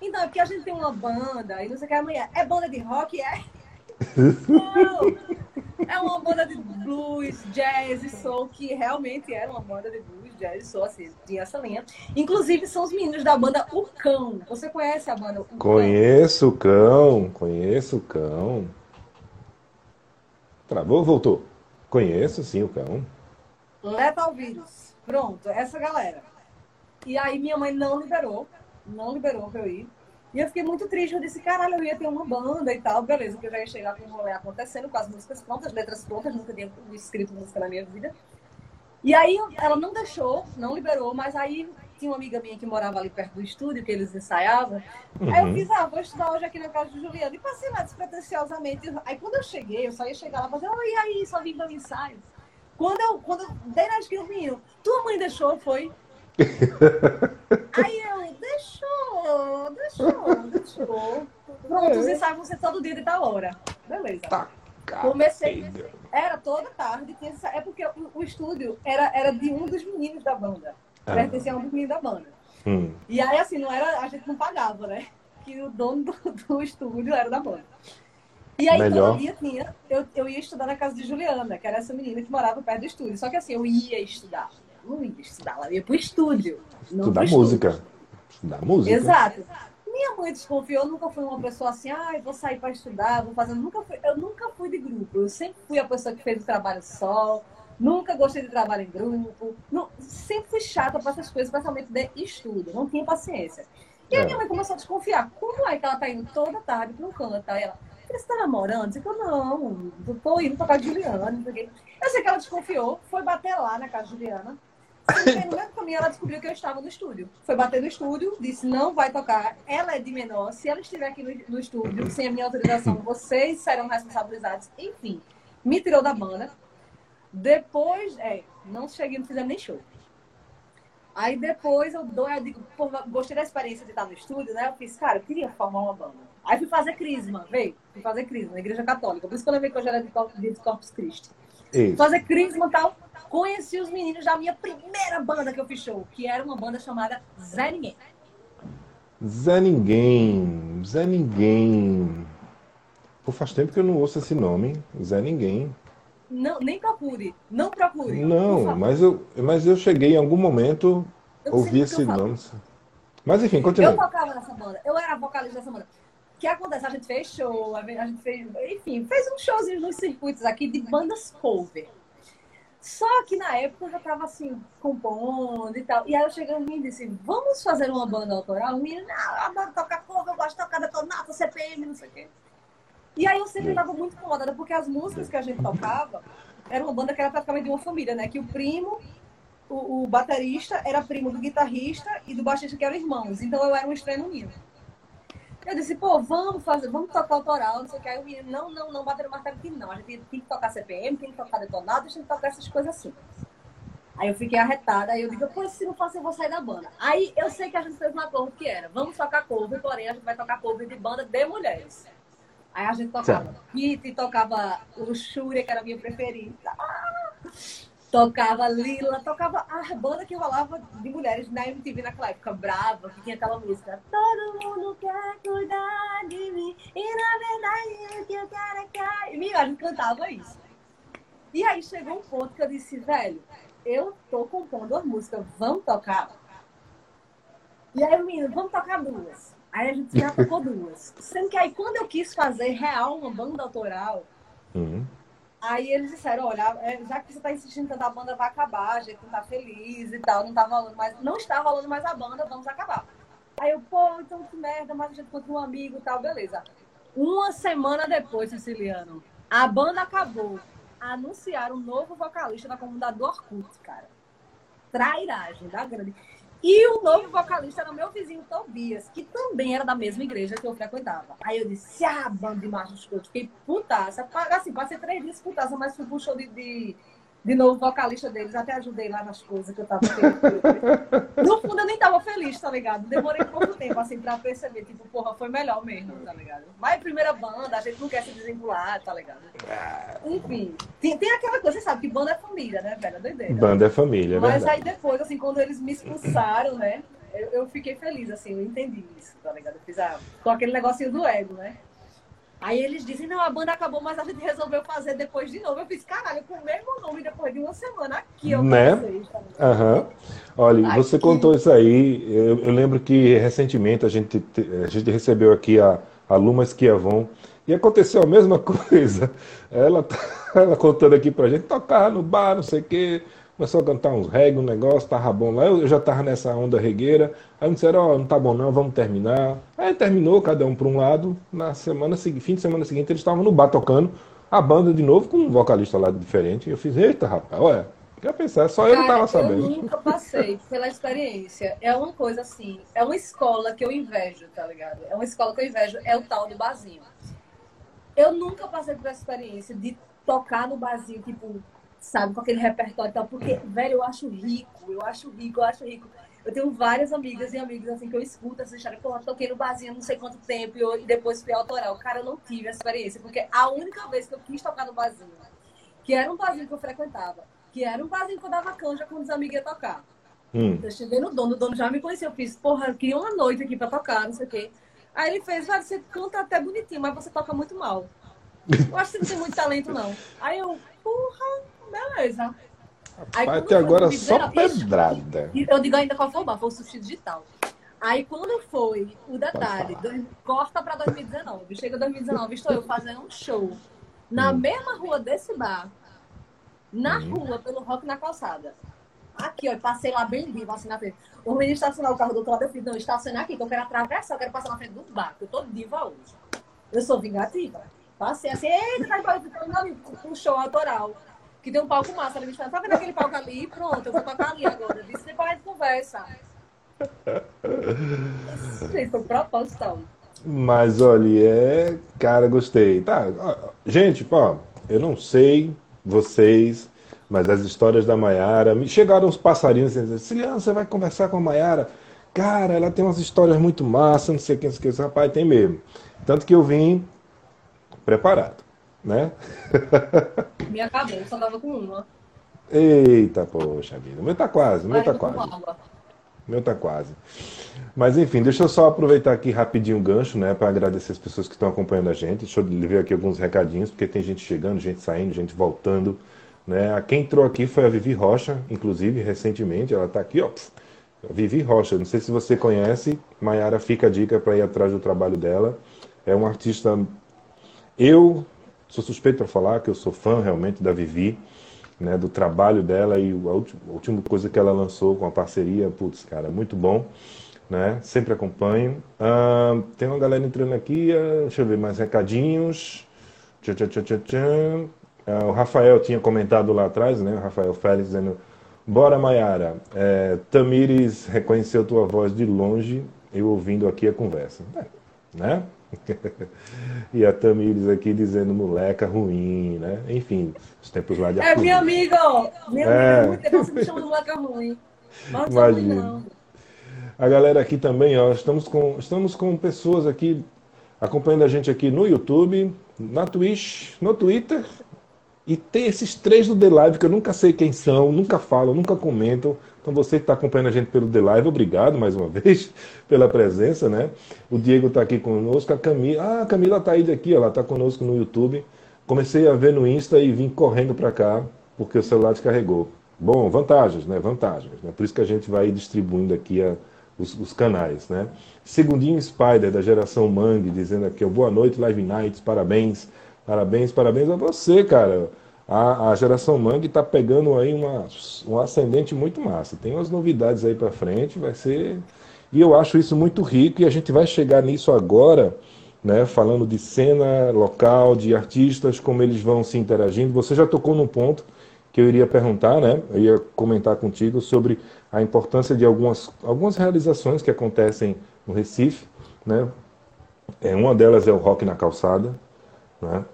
Então, é porque a gente tem uma banda, e não sei o que, amanhã, é banda de rock? É? Não! É uma banda de blues, jazz e soul, que realmente era uma banda de blues, jazz e soul, assim, tinha essa linha. Inclusive, são os meninos da banda O Cão. Você conhece a banda O Cão? Conheço o Cão, conheço o Cão. Travou, voltou. Conheço, sim, o Cão. Lethal Vírus. Pronto, essa galera. E aí minha mãe não liberou, não liberou pra eu ir. E eu fiquei muito triste. Eu disse, caralho, eu ia ter uma banda e tal. Beleza, que eu já ia chegar com o rolê acontecendo, com as músicas prontas, letras prontas. Nunca tinha escrito música na minha vida. E aí ela não deixou, não liberou, mas aí tinha uma amiga minha que morava ali perto do estúdio, que eles ensaiavam. Uhum. Aí eu uhum. fiz, ah, vou estudar hoje aqui na casa do Juliano. E passei lá despretensiosamente. Aí quando eu cheguei, eu só ia chegar lá e fazer, oi, aí, só vim para o ensaio. Quando eu, quando eu dei na esquina, menino, tua mãe deixou, foi? aí eu, deixou, deixou, deixou. Pronto, os ensaios vão ser todo dia de tal hora. Beleza. Tá. Comecei, era toda tarde, tinha, é porque o, o, estúdio era, era de um dos meninos da banda. Ah. Pertencia a um dos meninos da banda. Hum. E aí, assim, não era, a gente não pagava, né? Que o dono do, do estúdio era da banda. E aí, Melhor. todo dia tinha, eu, eu ia estudar na casa de Juliana, que era essa menina que morava perto do estúdio. Só que assim, eu ia estudar. Não ia estudar, ela ia pro estúdio. Estudar música. Estudar música. Exato. Minha mãe desconfiou, eu nunca fui uma pessoa assim, ah, vou sair para estudar, vou fazer. Nunca fui, eu nunca fui de grupo. Eu sempre fui a pessoa que fez o trabalho só. Nunca gostei de trabalho em grupo. Não, sempre fui chata para essas coisas, especialmente de estudo. Não tinha paciência. E aí é. minha mãe começou a desconfiar. Como é que ela tá indo toda tarde para um canto? Aí ela, você tá namorando? Eu não, tô indo pra casa de Juliana. Eu sei que ela desconfiou, foi bater lá na casa de Juliana. No mesmo caminho, ela descobriu que eu estava no estúdio. Foi bater no estúdio, disse: não vai tocar. Ela é de menor. Se ela estiver aqui no, no estúdio, sem a minha autorização, vocês serão responsabilizados. Enfim, me tirou da banda. Depois, é, não cheguei, não fizemos nem show. Aí depois eu dou, eu digo, gostei da experiência de estar no estúdio, né? Eu fiz, cara, eu queria formar uma banda. Aí fui fazer crisma, veio, fui fazer crisma na igreja católica. Por isso que eu lembrei que eu já era de, de Corpus Christi. Fui fazer crisma e tal. Conheci os meninos da minha primeira banda que eu fiz show, que era uma banda chamada Zé Ninguém. Zé Ninguém, Zé Ninguém. Pô, faz tempo que eu não ouço esse nome, Zé Ninguém. Não, nem procure, não procure. Não, mas eu, mas eu cheguei em algum momento, ouvi esse nome. Mas enfim, continua. Eu tocava nessa banda, eu era vocalista dessa banda. O que acontece? A gente fez show, a gente fez, enfim, fez uns showzinhos nos circuitos aqui de bandas cover. Só que na época eu já tava assim, compondo e tal. E aí eu cheguei em mim e disse: Vamos fazer uma banda autoral? O menino, não, a banda toca cover, eu gosto de tocar detonata, CPM, não sei o quê. E aí eu sempre estava muito incomodada, porque as músicas que a gente tocava era uma banda que era praticamente de uma família, né? Que o primo, o, o baterista, era primo do guitarrista e do baixista que eram irmãos. Então eu era um estranho menino. Eu disse, pô, vamos fazer, vamos tocar autoral, não sei o que. Aí o menino, não, não, não, bater no martelo que não. A gente tem que tocar CPM, tem que tocar detonado, a gente tem que tocar essas coisas assim. Aí eu fiquei arretada, aí eu digo, pô, se não faço, eu vou sair da banda. Aí eu sei que a gente fez um acordo que era, vamos tocar cover, porém a gente vai tocar cover de banda de mulheres. Aí a gente tocava Hit, tocava Luxúria, que era a minha preferida. Ah! Tocava Lila, tocava a banda que rolava de mulheres na MTV naquela época, Brava, que tinha aquela música. Todo mundo quer cuidar de mim, e na verdade o que eu quero é cair. E a gente cantava isso. E aí chegou um ponto que eu disse, velho, eu tô compondo as músicas, vamos tocar? E aí o menino, vamos tocar duas. Aí a gente já tocou duas. Sendo que aí quando eu quis fazer real uma banda autoral, uhum. Aí eles disseram, olha, é, já que você está insistindo que a banda vai acabar, a gente não tá feliz e tal, não tá rolando mais, não está rolando mais a banda, vamos acabar. Aí eu, pô, então que merda, mas a gente continua um amigo e tal, beleza. Uma semana depois, Siciliano, a banda acabou. anunciaram um novo vocalista da comunidade do Orkut, cara. Trairagem da grande. E o novo vocalista era meu vizinho Tobias, que também era da mesma igreja que eu frequentava. Aí eu disse, ah, bando de macho escroto. Fiquei putaça. Assim, passei três dias putaça, mas fui pro show de, de de novo vocalista deles, até ajudei lá nas coisas que eu tava No fundo, eu nem tava feliz, tá ligado? Demorei pouco tempo, assim, pra perceber, tipo, porra, foi melhor mesmo, tá ligado? Mas primeira banda, a gente não quer se desvincular, tá ligado? Enfim, tem, tem aquela coisa, você sabe que banda é família, né, velho? Doideira. Banda é família, é Mas verdade. aí depois, assim, quando eles me expulsaram, né, eu, eu fiquei feliz, assim, eu entendi isso, tá ligado? Eu fiz, ah, com aquele negocinho do ego, né? Aí eles dizem, não, a banda acabou, mas a gente resolveu fazer depois de novo. Eu fiz, caralho, com o mesmo nome depois de uma semana aqui, eu né? Aham. Olha, aqui. você contou isso aí. Eu, eu, lembro que recentemente a gente, a gente recebeu aqui a, a Luma Esquiavon e aconteceu a mesma coisa. Ela, tá, ela contando aqui pra gente, tocar no bar, não sei o quê. Começou a cantar uns reggae, um negócio, tava bom lá. Eu, eu já tava nessa onda regueira. Aí me disseram, ó, oh, não tá bom não, vamos terminar. Aí terminou, cada um para um lado. Na semana seguinte, fim de semana seguinte, eles estavam no bar tocando. A banda de novo com um vocalista lá diferente. E eu fiz, eita, rapaz, olha, quer pensar, só eu não tava sabendo. Eu nunca passei pela experiência. É uma coisa assim, é uma escola que eu invejo, tá ligado? É uma escola que eu invejo, é o tal do barzinho. Eu nunca passei por essa experiência de tocar no barzinho, tipo, sabe, com aquele repertório e tal, porque, velho, eu acho rico, eu acho rico, eu acho rico. Eu tenho várias amigas e amigos assim que eu escuto essa história, pô, toquei no barzinho não sei quanto tempo e, eu, e depois fui autoral. Cara, eu não tive essa experiência, porque a única vez que eu quis tocar no barzinho, que era um barzinho que eu frequentava, que era um barzinho que eu dava canja quando os amigos iam tocar. Hum. Eu cheguei no dono, o dono já me conhecia, eu fiz, porra, eu queria uma noite aqui pra tocar, não sei o quê. Aí ele fez, velho, você canta até bonitinho, mas você toca muito mal. Eu acho que você não tem muito talento, não. Aí eu, porra, beleza. Aí, Até agora só pedrada. Eu digo ainda qual foi o bar, foi o sushi digital. Aí quando foi o detalhe, dois, corta para 2019, chega 2019, estou eu fazendo um show na hum. mesma rua desse bar, na hum. rua, pelo rock na calçada. Aqui, ó, passei lá bem vivo, assim na frente. O menino estacionar o carro do outro lado, eu fiz, não, estaciona aqui, que eu quero atravessar, eu quero passar na frente do bar, que eu tô diva hoje. Eu sou vingativa. Passei assim, eita, tá um show autoral que tem um palco massa. Ele me falou, tá vendo aquele palco ali? Pronto, eu vou tocar ali agora. Eu disse, depois a gente conversa. Isso foi proposital. Mas olha, é. Cara, gostei. Tá. Gente, pô, eu não sei vocês, mas as histórias da Maiara. Me chegaram uns passarinhos dizendo assim: você vai conversar com a Maiara? Cara, ela tem umas histórias muito massas, não sei quem, não sei quem. Rapaz, tem mesmo. Tanto que eu vim preparado né? Me acabou, só tava com uma. Eita, poxa vida. O meu tá quase, o meu tá quase. O meu tá quase. Mas enfim, deixa eu só aproveitar aqui rapidinho o gancho, né, para agradecer as pessoas que estão acompanhando a gente. Deixa eu ver aqui alguns recadinhos, porque tem gente chegando, gente saindo, gente voltando. Né? Quem entrou aqui foi a Vivi Rocha, inclusive, recentemente. Ela está aqui, ó. Vivi Rocha, não sei se você conhece. Maiara fica a dica para ir atrás do trabalho dela. É uma artista. Eu Sou suspeito para falar que eu sou fã realmente da Vivi, né, do trabalho dela e a última, a última coisa que ela lançou com a parceria, putz, cara, muito bom. Né? Sempre acompanho. Tem uma galera entrando aqui, uh, deixa eu ver mais recadinhos. Tchá, tchá, tchá, uh, o Rafael tinha comentado lá atrás, né? O Rafael Félix dizendo: Bora, Maiara. É, Tamires reconheceu tua voz de longe, eu ouvindo aqui a conversa. É, né? e a Tamires aqui dizendo moleca ruim, né? Enfim, os tempos lá de É, meu amigo! Meu é. amigo, muito tempo você me chama de moleca ruim. Imagina. Não. A galera aqui também, ó, estamos com, estamos com pessoas aqui acompanhando a gente aqui no YouTube, na Twitch, no Twitter. E tem esses três do The Live que eu nunca sei quem são, nunca falam, nunca comentam. Então você que está acompanhando a gente pelo The Live, obrigado mais uma vez pela presença, né? O Diego está aqui conosco, a Camila, ah, a Camila está aí aqui, ela está conosco no YouTube. Comecei a ver no Insta e vim correndo para cá porque o celular descarregou. Bom, vantagens, né? Vantagens. Né? Por isso que a gente vai distribuindo aqui a, os, os, canais, né? Segundinho Spider da geração Mangue dizendo aqui, boa noite, Live Nights, parabéns, parabéns, parabéns a você, cara a, a geração Mangue está pegando aí uma, um ascendente muito massa. Tem umas novidades aí para frente, vai ser. E eu acho isso muito rico e a gente vai chegar nisso agora né, falando de cena local, de artistas, como eles vão se interagindo. Você já tocou num ponto que eu iria perguntar, né? Eu ia comentar contigo sobre a importância de algumas, algumas realizações que acontecem no Recife, né? É, uma delas é o Rock na Calçada, né?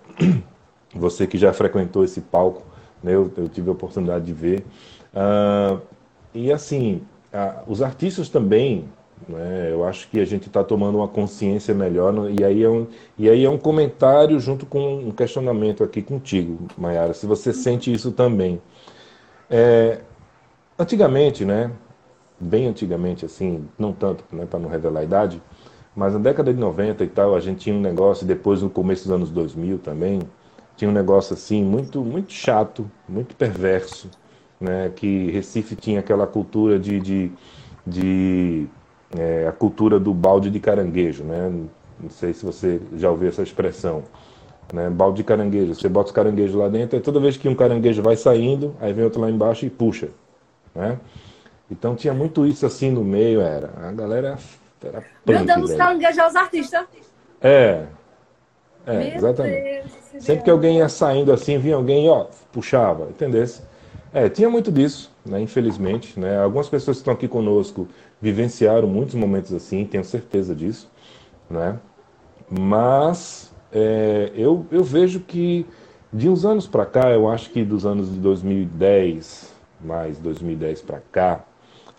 Você que já frequentou esse palco, né? eu, eu tive a oportunidade de ver. Uh, e assim, os artistas também né? Eu acho que a gente está tomando uma consciência melhor e, aí é um, e aí é um comentário junto com um questionamento aqui contigo, Mayara, se você sente isso também. É, antigamente, né, bem antigamente, assim, não tanto né, para não revelar a idade, mas na década de 90 e tal, a gente tinha um negócio, depois no começo dos anos 2000 também, tinha um negócio assim muito, muito chato, muito perverso, né, que Recife tinha aquela cultura de, de, de é, a cultura do balde de caranguejo, né? Não sei se você já ouviu essa expressão. Né? Balde de caranguejo. Você bota os caranguejos lá dentro e toda vez que um caranguejo vai saindo, aí vem outro lá embaixo e puxa. Né? Então tinha muito isso assim no meio, era. A galera era punk, Deus, os caranguejos aos artistas. É. É, Meu exatamente. Deus, Sempre que alguém ia saindo assim, vinha alguém, ó, puxava, entendesse? É, tinha muito disso, né, infelizmente. Né? Algumas pessoas que estão aqui conosco vivenciaram muitos momentos assim, tenho certeza disso. Né? Mas é, eu, eu vejo que de uns anos para cá, eu acho que dos anos de 2010, mais 2010 para cá,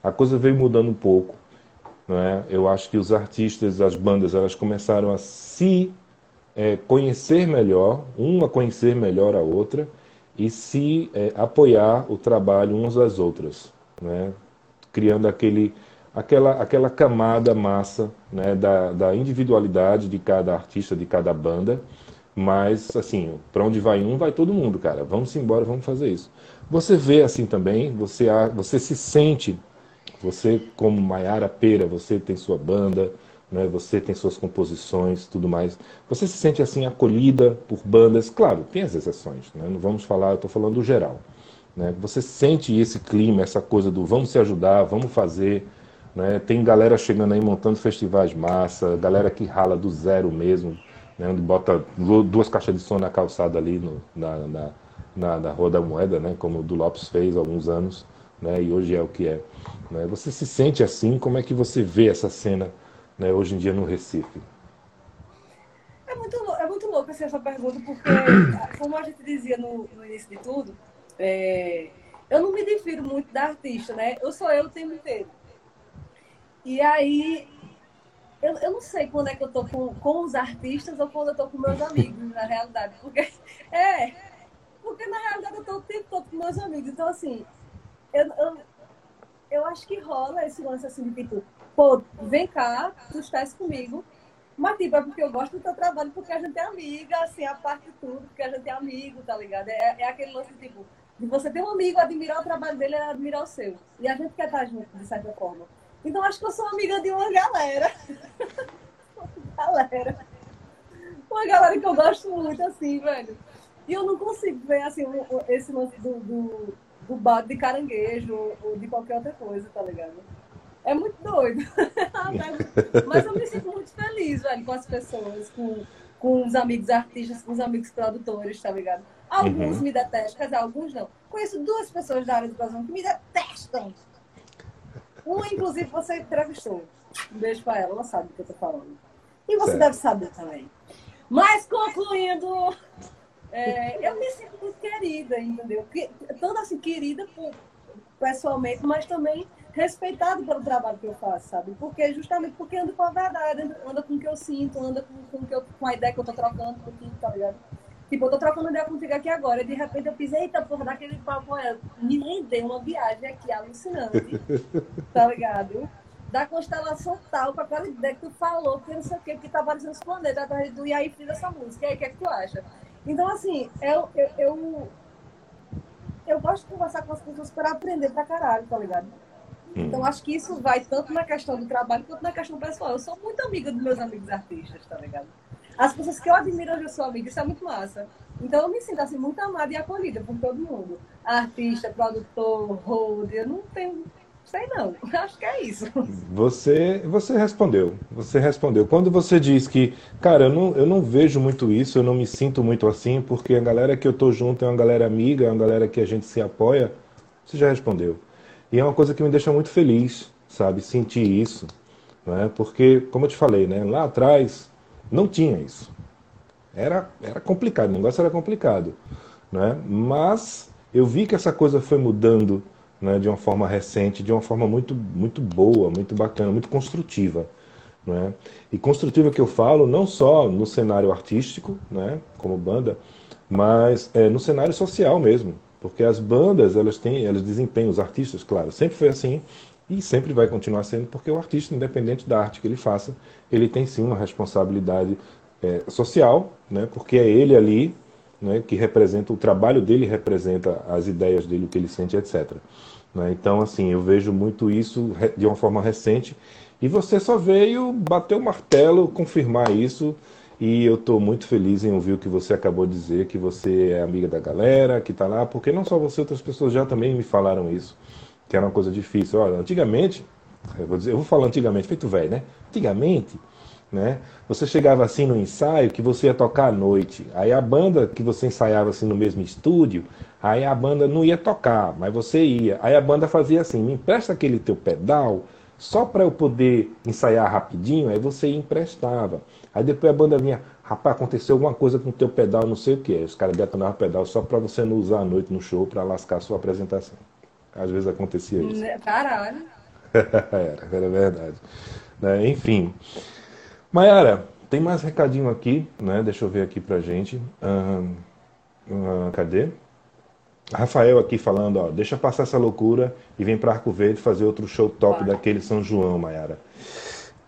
a coisa veio mudando um pouco. Né? Eu acho que os artistas, as bandas, elas começaram a se é, conhecer melhor, uma conhecer melhor a outra, e se é, apoiar o trabalho umas das outras, né? criando aquele, aquela, aquela camada massa né, da, da individualidade de cada artista, de cada banda, mas assim, para onde vai um, vai todo mundo, cara. Vamos embora, vamos fazer isso. Você vê assim também, você, você se sente, você como Maiara Pera, você tem sua banda, né? Você tem suas composições, tudo mais. Você se sente assim acolhida por bandas, claro, tem as exceções, né? Não vamos falar, eu estou falando do geral. Né? Você sente esse clima, essa coisa do vamos se ajudar, vamos fazer. Né? Tem galera chegando aí montando festivais massa, galera que rala do zero mesmo, né? onde bota duas caixas de som na calçada ali no, na, na, na, na Rua da Moeda, né? como o do Lopes fez há alguns anos, né? e hoje é o que é. Né? Você se sente assim? Como é que você vê essa cena né, hoje em dia no Recife? É muito, é muito louco assim, essa pergunta, porque, como a gente dizia no, no início de tudo, é, eu não me difiro muito da artista, né? Eu sou eu o tempo inteiro. E aí, eu, eu não sei quando é que eu tô com, com os artistas ou quando eu tô com meus amigos, na realidade. Porque, é, porque na realidade eu tô o tempo todo com meus amigos. Então, assim, eu, eu, eu acho que rola esse lance assim de tipo, pô, vem cá, tu estás comigo. Mas, tipo, é porque eu gosto do teu trabalho, porque a gente é amiga, assim, a parte de tudo, porque a gente é amigo, tá ligado? É, é aquele lance, tipo, de você ter um amigo, admirar o trabalho dele é admirar o seu. E a gente quer estar junto, de certa forma. Então, acho que eu sou amiga de uma galera. galera. Uma galera que eu gosto muito, assim, velho. E eu não consigo ver, assim, esse lance do, do, do bate de caranguejo ou de qualquer outra coisa, tá ligado? É muito doido. Mas eu me sinto muito feliz, velho, com as pessoas, com, com os amigos artistas, com os amigos produtores, tá ligado? Alguns uhum. me detestam, quer dizer, alguns não. Conheço duas pessoas da área de educação que me detestam. Uma, inclusive, você entrevistou. Um beijo pra ela, ela sabe do que eu tô falando. E você certo. deve saber também. Mas concluindo, é, eu me sinto muito querida, entendeu? Tanto assim, querida pessoalmente, mas também respeitado pelo trabalho que eu faço, sabe? Porque justamente porque anda com a verdade, anda com o que eu sinto, anda com, com, que eu, com a ideia que eu tô trocando contigo, tá ligado? Tipo, eu tô trocando ideia contigo aqui agora, e de repente eu fiz, eita, porra, daquele papo, é, me rendeu uma viagem aqui alucinante, tá ligado? Da constelação tal, com aquela ideia que tu falou, que não sei o quê, porque tá aparecendo os planetas atrás do e aí fiz essa música, e aí o que é que tu acha? Então, assim, eu, eu, eu, eu gosto de conversar com as pessoas para aprender pra caralho, tá ligado? Então, acho que isso vai tanto na questão do trabalho quanto na questão pessoal. Eu sou muito amiga dos meus amigos artistas, tá ligado? As pessoas que eu admiro hoje eu sou amiga, isso é muito massa. Então, eu me sinto assim, muito amada e acolhida por todo mundo. Artista, produtor, road, eu não tenho Sei não, acho que é isso. Você, você respondeu, você respondeu. Quando você diz que, cara, eu não, eu não vejo muito isso, eu não me sinto muito assim, porque a galera que eu tô junto é uma galera amiga, é uma galera que a gente se apoia, você já respondeu. E é uma coisa que me deixa muito feliz, sabe, sentir isso. Né? Porque, como eu te falei, né, lá atrás não tinha isso. Era, era complicado, o negócio era complicado. Né? Mas eu vi que essa coisa foi mudando né, de uma forma recente, de uma forma muito, muito boa, muito bacana, muito construtiva. Né? E construtiva que eu falo não só no cenário artístico, né, como banda, mas é, no cenário social mesmo. Porque as bandas, elas têm, elas desempenham, os artistas, claro, sempre foi assim, e sempre vai continuar sendo, porque o artista, independente da arte que ele faça, ele tem sim uma responsabilidade é, social, né, porque é ele ali né, que representa, o trabalho dele representa as ideias dele, o que ele sente, etc. Né, então, assim, eu vejo muito isso de uma forma recente, e você só veio bater o martelo, confirmar isso, e eu estou muito feliz em ouvir o que você acabou de dizer, que você é amiga da galera, que está lá, porque não só você, outras pessoas já também me falaram isso que era uma coisa difícil. Olha, antigamente, eu vou, dizer, eu vou falar antigamente, feito velho, né? Antigamente, né? Você chegava assim no ensaio que você ia tocar à noite. Aí a banda que você ensaiava assim no mesmo estúdio, aí a banda não ia tocar, mas você ia. Aí a banda fazia assim: "Me empresta aquele teu pedal só para eu poder ensaiar rapidinho". Aí você emprestava. Aí depois a banda vinha: "Rapaz, aconteceu alguma coisa com o teu pedal, não sei o que". Os caras detonavam o pedal só para você não usar à noite no show para lascar a sua apresentação. Às vezes acontecia isso. Né, caralho. era, era verdade. Né? Enfim. Mayara, tem mais recadinho aqui, né? Deixa eu ver aqui pra gente. Uhum, uhum, cadê? Rafael aqui falando, ó, deixa passar essa loucura e vem para Arco Verde fazer outro show top Vai. daquele São João, Mayara.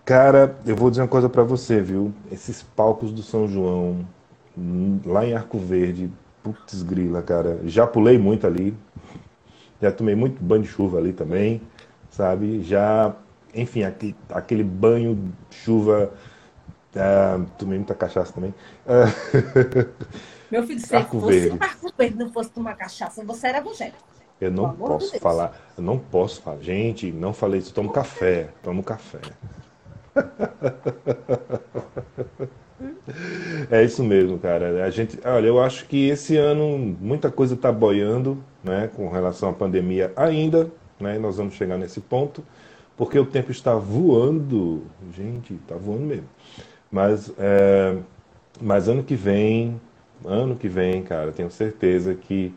Cara, eu vou dizer uma coisa para você, viu? Esses palcos do São João, lá em Arco Verde, putz grila, cara. Já pulei muito ali, já tomei muito banho de chuva ali também, sabe? Já, enfim, aquele, aquele banho de chuva. Uh, tomei muita cachaça também. Uh, Meu filho, se Arco fosse Verde. Arco Verde não fosse tomar cachaça, você era evangélico. Eu não posso de falar, eu não posso falar. Gente, não falei isso, tomo café, tomo café. É isso mesmo, cara. A gente, olha, eu acho que esse ano muita coisa está boiando, né, com relação à pandemia ainda, né? Nós vamos chegar nesse ponto, porque o tempo está voando, gente, está voando mesmo. Mas, é, mas ano que vem, ano que vem, cara, tenho certeza que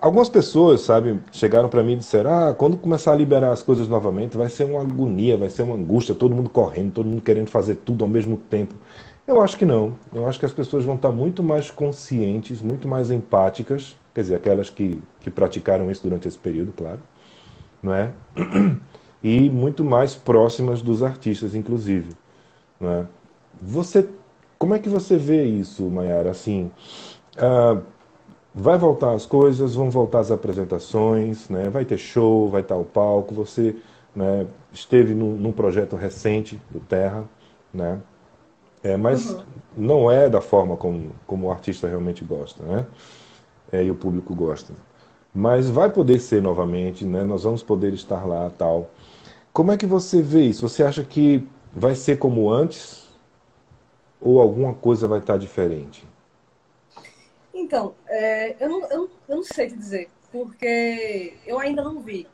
algumas pessoas, sabe, chegaram para mim e disseram: ah, quando começar a liberar as coisas novamente, vai ser uma agonia, vai ser uma angústia, todo mundo correndo, todo mundo querendo fazer tudo ao mesmo tempo. Eu acho que não. Eu acho que as pessoas vão estar muito mais conscientes, muito mais empáticas, quer dizer, aquelas que, que praticaram isso durante esse período, claro, não é? E muito mais próximas dos artistas, inclusive, não é? Você, como é que você vê isso, Mayara? Assim, uh, vai voltar as coisas, vão voltar as apresentações, né? vai ter show, vai estar o palco. Você né, esteve num, num, projeto recente do Terra, né? É, mas uhum. não é da forma como, como o artista realmente gosta, né? É, e o público gosta. Mas vai poder ser novamente, né? Nós vamos poder estar lá, tal. Como é que você vê isso? Você acha que vai ser como antes ou alguma coisa vai estar diferente? Então, é, eu, não, eu, eu, não sei te dizer, porque eu ainda não vi,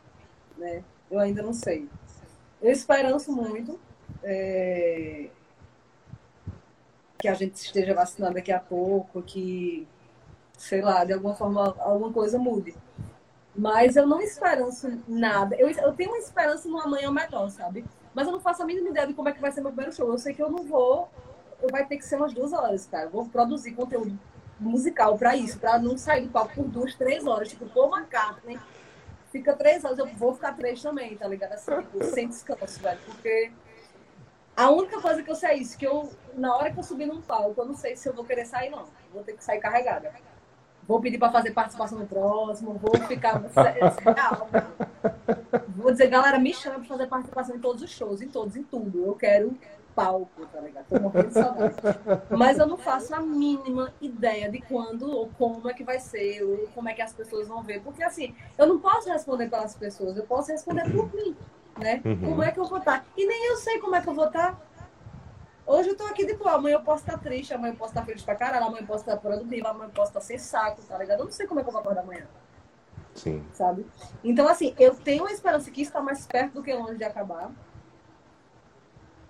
né? Eu ainda não sei. Eu esperanço muito é, que a gente esteja vacinando daqui a pouco, que, sei lá, de alguma forma alguma coisa mude. Mas eu não esperanço nada. Eu, eu tenho uma esperança no amanhã melhor, sabe? Mas eu não faço a mínima ideia de como é que vai ser meu primeiro show. Eu sei que eu não vou. Eu vai ter que ser umas duas horas, cara. Eu vou produzir conteúdo musical para isso, para não sair do palco por duas, três horas. Tipo, Paul McCartney fica três horas, eu vou ficar três também, tá ligado? Assim, tipo, sem descanso, velho. Porque a única coisa que eu sei é isso, que eu, na hora que eu subir num palco, eu não sei se eu vou querer sair, não. Vou ter que sair carregada. Vou pedir para fazer participação no próximo, vou ficar. vou dizer, galera, me chama para fazer participação em todos os shows, em todos, em tudo. Eu quero palco, tá ligado? Tô morrendo de saudade. Mas eu não faço a mínima ideia de quando ou como é que vai ser, ou como é que as pessoas vão ver. Porque assim, eu não posso responder pelas pessoas, eu posso responder por mim, né? Uhum. Como é que eu vou estar? E nem eu sei como é que eu vou estar. Hoje eu tô aqui de boa, amanhã eu posso estar triste, amanhã eu posso estar feliz pra caralho, amanhã eu posso estar produtiva, amanhã eu posso estar sem saco, tá ligado? Eu não sei como é que eu vou acordar amanhã. Sim. Sabe? Então, assim, eu tenho a esperança que isso está mais perto do que longe de acabar.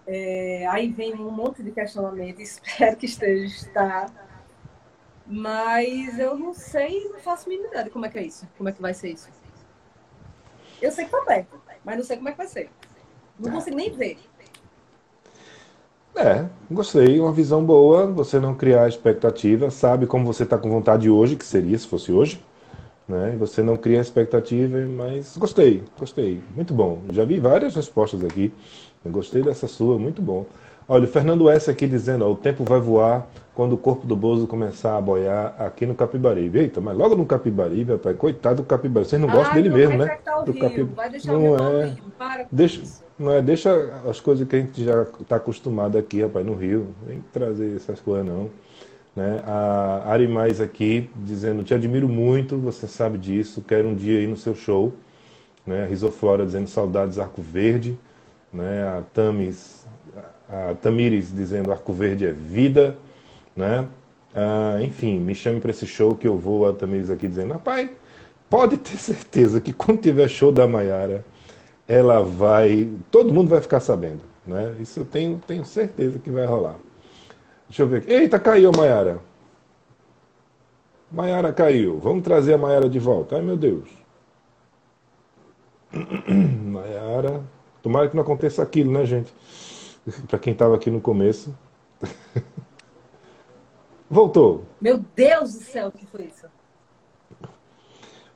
É, aí vem um monte de questionamento, espero que esteja, está. Mas eu não sei, não faço mínima ideia de como é que é isso, como é que vai ser isso. Eu sei que está perto, mas não sei como é que vai ser. Não consigo nem ver. É, gostei, uma visão boa, você não criar expectativa, sabe como você está com vontade hoje, que seria se fosse hoje, né? Você não cria expectativa, mas gostei, gostei, muito bom. Já vi várias respostas aqui, eu gostei dessa sua, muito bom. Olha, o Fernando S aqui dizendo, ó, o tempo vai voar quando o corpo do Bozo começar a boiar aqui no Capibaribe. Eita, mas logo no Capibaribe, rapaz, coitado do Capibaribe. Vocês não gostam Ai, dele não mesmo, né? Do Capib... Vai deixar não o é. Para deixa, não é, deixa as coisas que a gente já está acostumado aqui, rapaz, no Rio. Vem trazer essas coisas, não. Né? A Ari Mais aqui dizendo, te admiro muito, você sabe disso, quero um dia ir no seu show. Né? A Risoflora dizendo saudades Arco Verde. Né? A Tamis, a Tamires dizendo Arco Verde é vida. Né? Ah, enfim, me chame para esse show que eu vou. A Tamires aqui dizendo, rapaz, pode ter certeza que quando tiver show da Maiara, ela vai. Todo mundo vai ficar sabendo. Né? Isso eu tenho, tenho certeza que vai rolar. Deixa eu ver aqui. Eita, caiu a Maiara. Maiara caiu. Vamos trazer a Maiara de volta. Ai, meu Deus. Maiara. Tomara que não aconteça aquilo, né, gente? Para quem estava aqui no começo. Voltou. Meu Deus do céu, o que foi isso?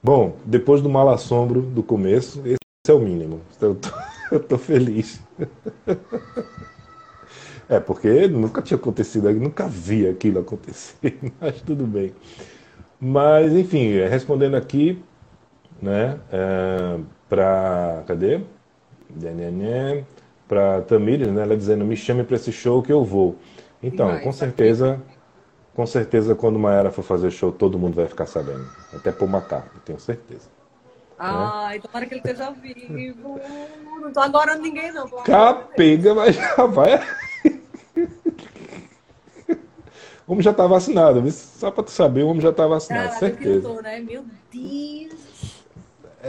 Bom, depois do mal assombro do começo, esse é o mínimo. Eu tô, eu tô feliz. É, porque nunca tinha acontecido, nunca vi aquilo acontecer, mas tudo bem. Mas, enfim, respondendo aqui, né, é, para. Cadê? Para Tamires, né, ela dizendo: me chame para esse show que eu vou. Então, com certeza, com certeza, quando Maera for fazer show, todo mundo vai ficar sabendo. Até por McCartney, tenho certeza. Né? tomara que ele esteja vivo. Não tô agora ninguém, não. Capega, mas já vai. O homem já está vacinado, só para tu saber, o homem já está vacinado, Cara, certeza. Tô, né? Meu Deus.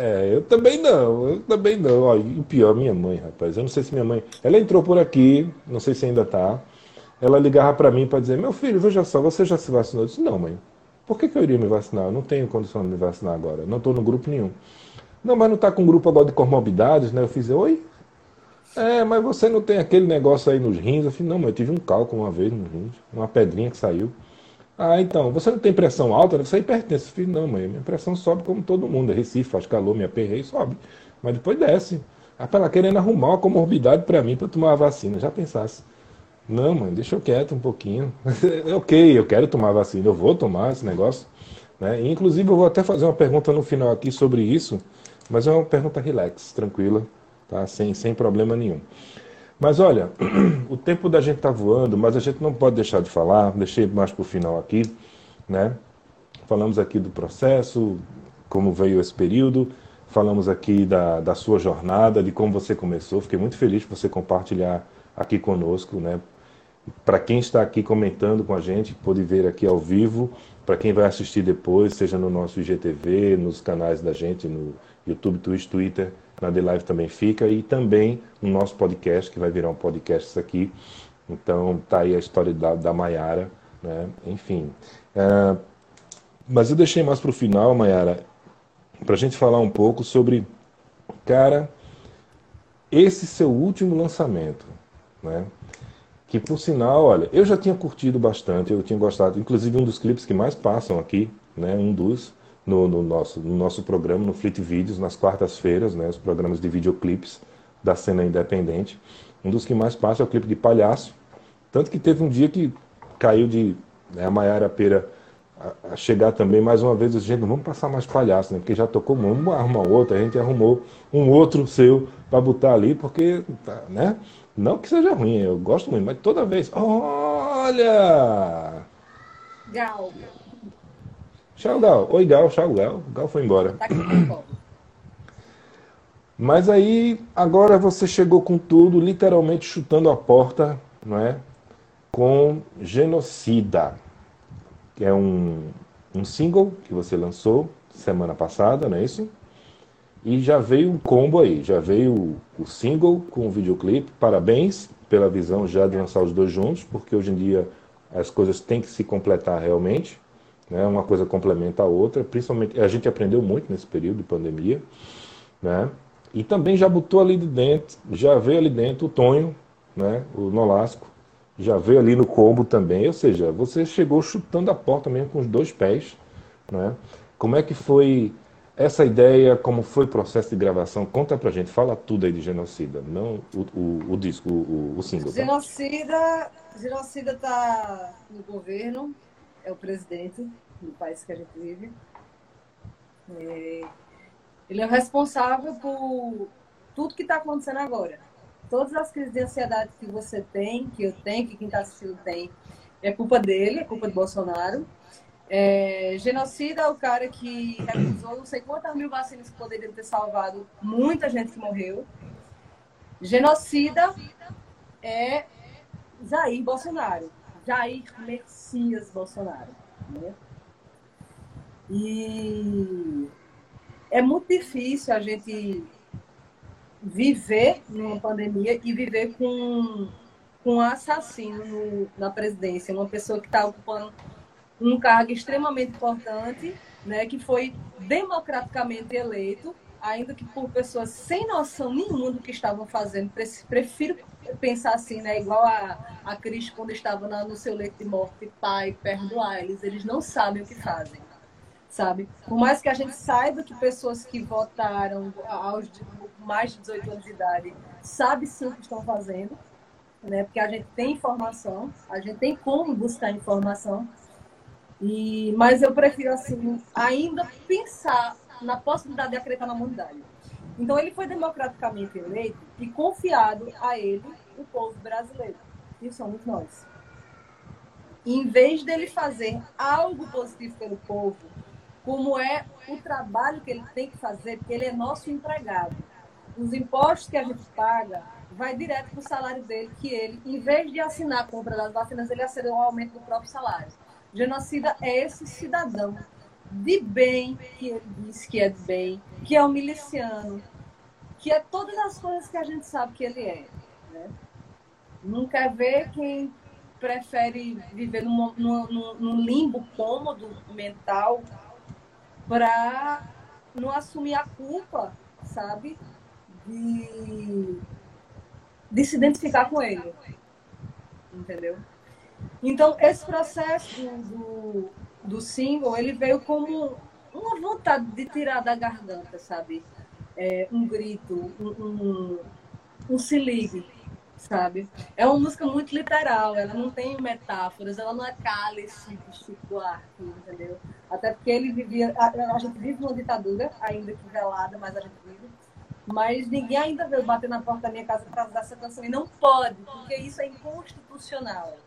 É, eu também não, eu também não. Olha, o pior, minha mãe, rapaz. Eu não sei se minha mãe. Ela entrou por aqui, não sei se ainda tá. Ela ligava para mim para dizer: Meu filho, veja só, você já se vacinou? Eu disse: Não, mãe. Por que, que eu iria me vacinar? Eu não tenho condição de me vacinar agora. Não estou no grupo nenhum. Não, mas não está com grupo agora de comorbidades, né? Eu fiz: Oi? É, mas você não tem aquele negócio aí nos rins? Eu falei, não, mas eu tive um cálculo uma vez nos rins, uma pedrinha que saiu. Ah, então, você não tem pressão alta? Você é hipertenso. Eu falei, não, mãe, minha pressão sobe como todo mundo. É Recife, faz calor, me aperrei, sobe. Mas depois desce. Ah, ela querendo arrumar uma comorbidade para mim para tomar a vacina. Já pensasse. Não, mãe, deixa eu quieto um pouquinho. ok, eu quero tomar a vacina, eu vou tomar esse negócio. Né? Inclusive, eu vou até fazer uma pergunta no final aqui sobre isso, mas é uma pergunta relax, tranquila tá? sem, sem problema nenhum. Mas olha, o tempo da gente está voando, mas a gente não pode deixar de falar, deixei mais para o final aqui, né? Falamos aqui do processo, como veio esse período, falamos aqui da, da sua jornada, de como você começou. Fiquei muito feliz por você compartilhar aqui conosco, né? Para quem está aqui comentando com a gente, pode ver aqui ao vivo. Para quem vai assistir depois, seja no nosso IGTV, nos canais da gente, no YouTube, Twitch, Twitter, na The Live também fica, e também no nosso podcast, que vai virar um podcast aqui. Então tá aí a história da, da né? enfim. É, mas eu deixei mais para o final, Maiara, para a gente falar um pouco sobre, cara, esse seu último lançamento, né? Que por sinal, olha, eu já tinha curtido bastante, eu tinha gostado, inclusive um dos clipes que mais passam aqui, né? Um dos no, no, nosso, no nosso programa, no Fleet Vídeos, nas quartas-feiras, né, os programas de videoclipes da cena independente. Um dos que mais passa é o clipe de Palhaço. Tanto que teve um dia que caiu de né, a Maiara Pera a, a, chegar também mais uma vez, gente, vamos passar mais palhaço, né? Porque já tocou vamos arrumar outro, a gente arrumou um outro seu para botar ali, porque, tá, né? Não que seja ruim, eu gosto muito, mas toda vez. Olha! Gal. Tchau, Gal. Oi, Gal. Tchau, Gal. Gal foi embora. Tá aqui, Mas aí, agora você chegou com tudo, literalmente chutando a porta, não é? Com Genocida, que é um, um single que você lançou semana passada, não é isso? E já veio um combo aí, já veio o, o single com o videoclipe. Parabéns pela visão já de lançar os dois juntos, porque hoje em dia as coisas têm que se completar realmente, né? Uma coisa complementa a outra, principalmente a gente aprendeu muito nesse período de pandemia, né? E também já botou ali de dentro, já veio ali dentro o Tonho, né? O Nolasco, já veio ali no combo também, ou seja, você chegou chutando a porta mesmo com os dois pés, né? Como é que foi essa ideia, como foi o processo de gravação? Conta pra gente, fala tudo aí de Genocida, não o, o, o disco, o, o single. Tá? Genocida, Genocida tá no governo, é o presidente do país que a gente vive. É, ele é o responsável por tudo que está acontecendo agora. Todas as crises de ansiedade que você tem, que eu tenho, que quem está assistindo tem, é culpa dele, é culpa do Bolsonaro. É, genocida é o cara que recusou não sei quantas mil vacinas que poderiam ter salvado muita gente que morreu. Genocida é Jair Bolsonaro. Jair Messias Bolsonaro. Né? E é muito difícil a gente viver numa pandemia e viver com, com um assassino no, na presidência, uma pessoa que está ocupando um cargo extremamente importante, né, que foi democraticamente eleito, ainda que por pessoas sem noção nenhuma do que estavam fazendo. Prefiro pensar assim, né, igual a, a Cris quando estava na, no seu leito de morte, pai, perdoar eles, eles não sabem o que fazem. Sabe? Por mais que a gente saiba que pessoas que votaram aos mais de 18 anos de idade sabem sim o que estão fazendo, né? Porque a gente tem informação, a gente tem como buscar informação, e, mas eu prefiro, assim, ainda pensar na possibilidade de acreditar na humanidade. Então, ele foi democraticamente eleito e confiado a ele o povo brasileiro, que somos nós. E, em vez dele fazer algo positivo pelo povo, como é o trabalho que ele tem que fazer, porque ele é nosso empregado. Os impostos que a gente paga vai direto para o salário dele, que ele, em vez de assinar a compra das vacinas, ele assinou o aumento do próprio salário. Genocida é esse cidadão de bem, que ele diz que é de bem, que é um miliciano, que é todas as coisas que a gente sabe que ele é. Né? Quer ver quem prefere viver num, num, num limbo cômodo mental para não assumir a culpa, sabe? De, de se identificar com ele. Entendeu? Então, esse processo do, do single, ele veio como uma vontade de tirar da garganta, sabe? É, um grito, um, um, um se ligue, sabe? É uma música muito literal, ela não tem metáforas, ela não é cálice de Chico Buarque, entendeu? Até porque ele vivia, a, gente vive numa ditadura, ainda que velada, mas a gente vive. Mas ninguém ainda veio bater na porta da minha casa para dar essa canção. E não pode, porque isso é inconstitucional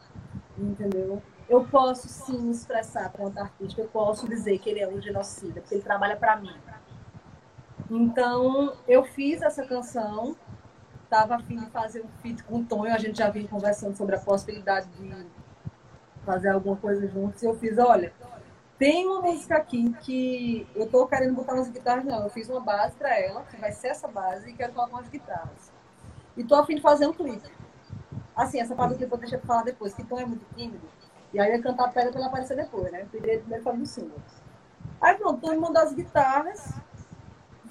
entendeu? Eu posso sim expressar quanto artista, eu posso dizer que ele é um genocida, porque ele trabalha para mim. Então, eu fiz essa canção, estava afim de fazer um feat com o Tonho, a gente já vinha conversando sobre a possibilidade de fazer alguma coisa juntos, e eu fiz, olha, tem uma música aqui que eu tô querendo botar umas guitarras, não, eu fiz uma base para ela, que vai ser essa base, e quero colocar umas guitarras. E tô afim de fazer um clipe. Assim, essa parte que eu vou deixar pra falar depois, que Tom é muito tímido. E aí eu ia cantar a pedra pra ela aparecer depois, né? Primeiro, primeiro falando do single. Aí pronto, me mandou as guitarras.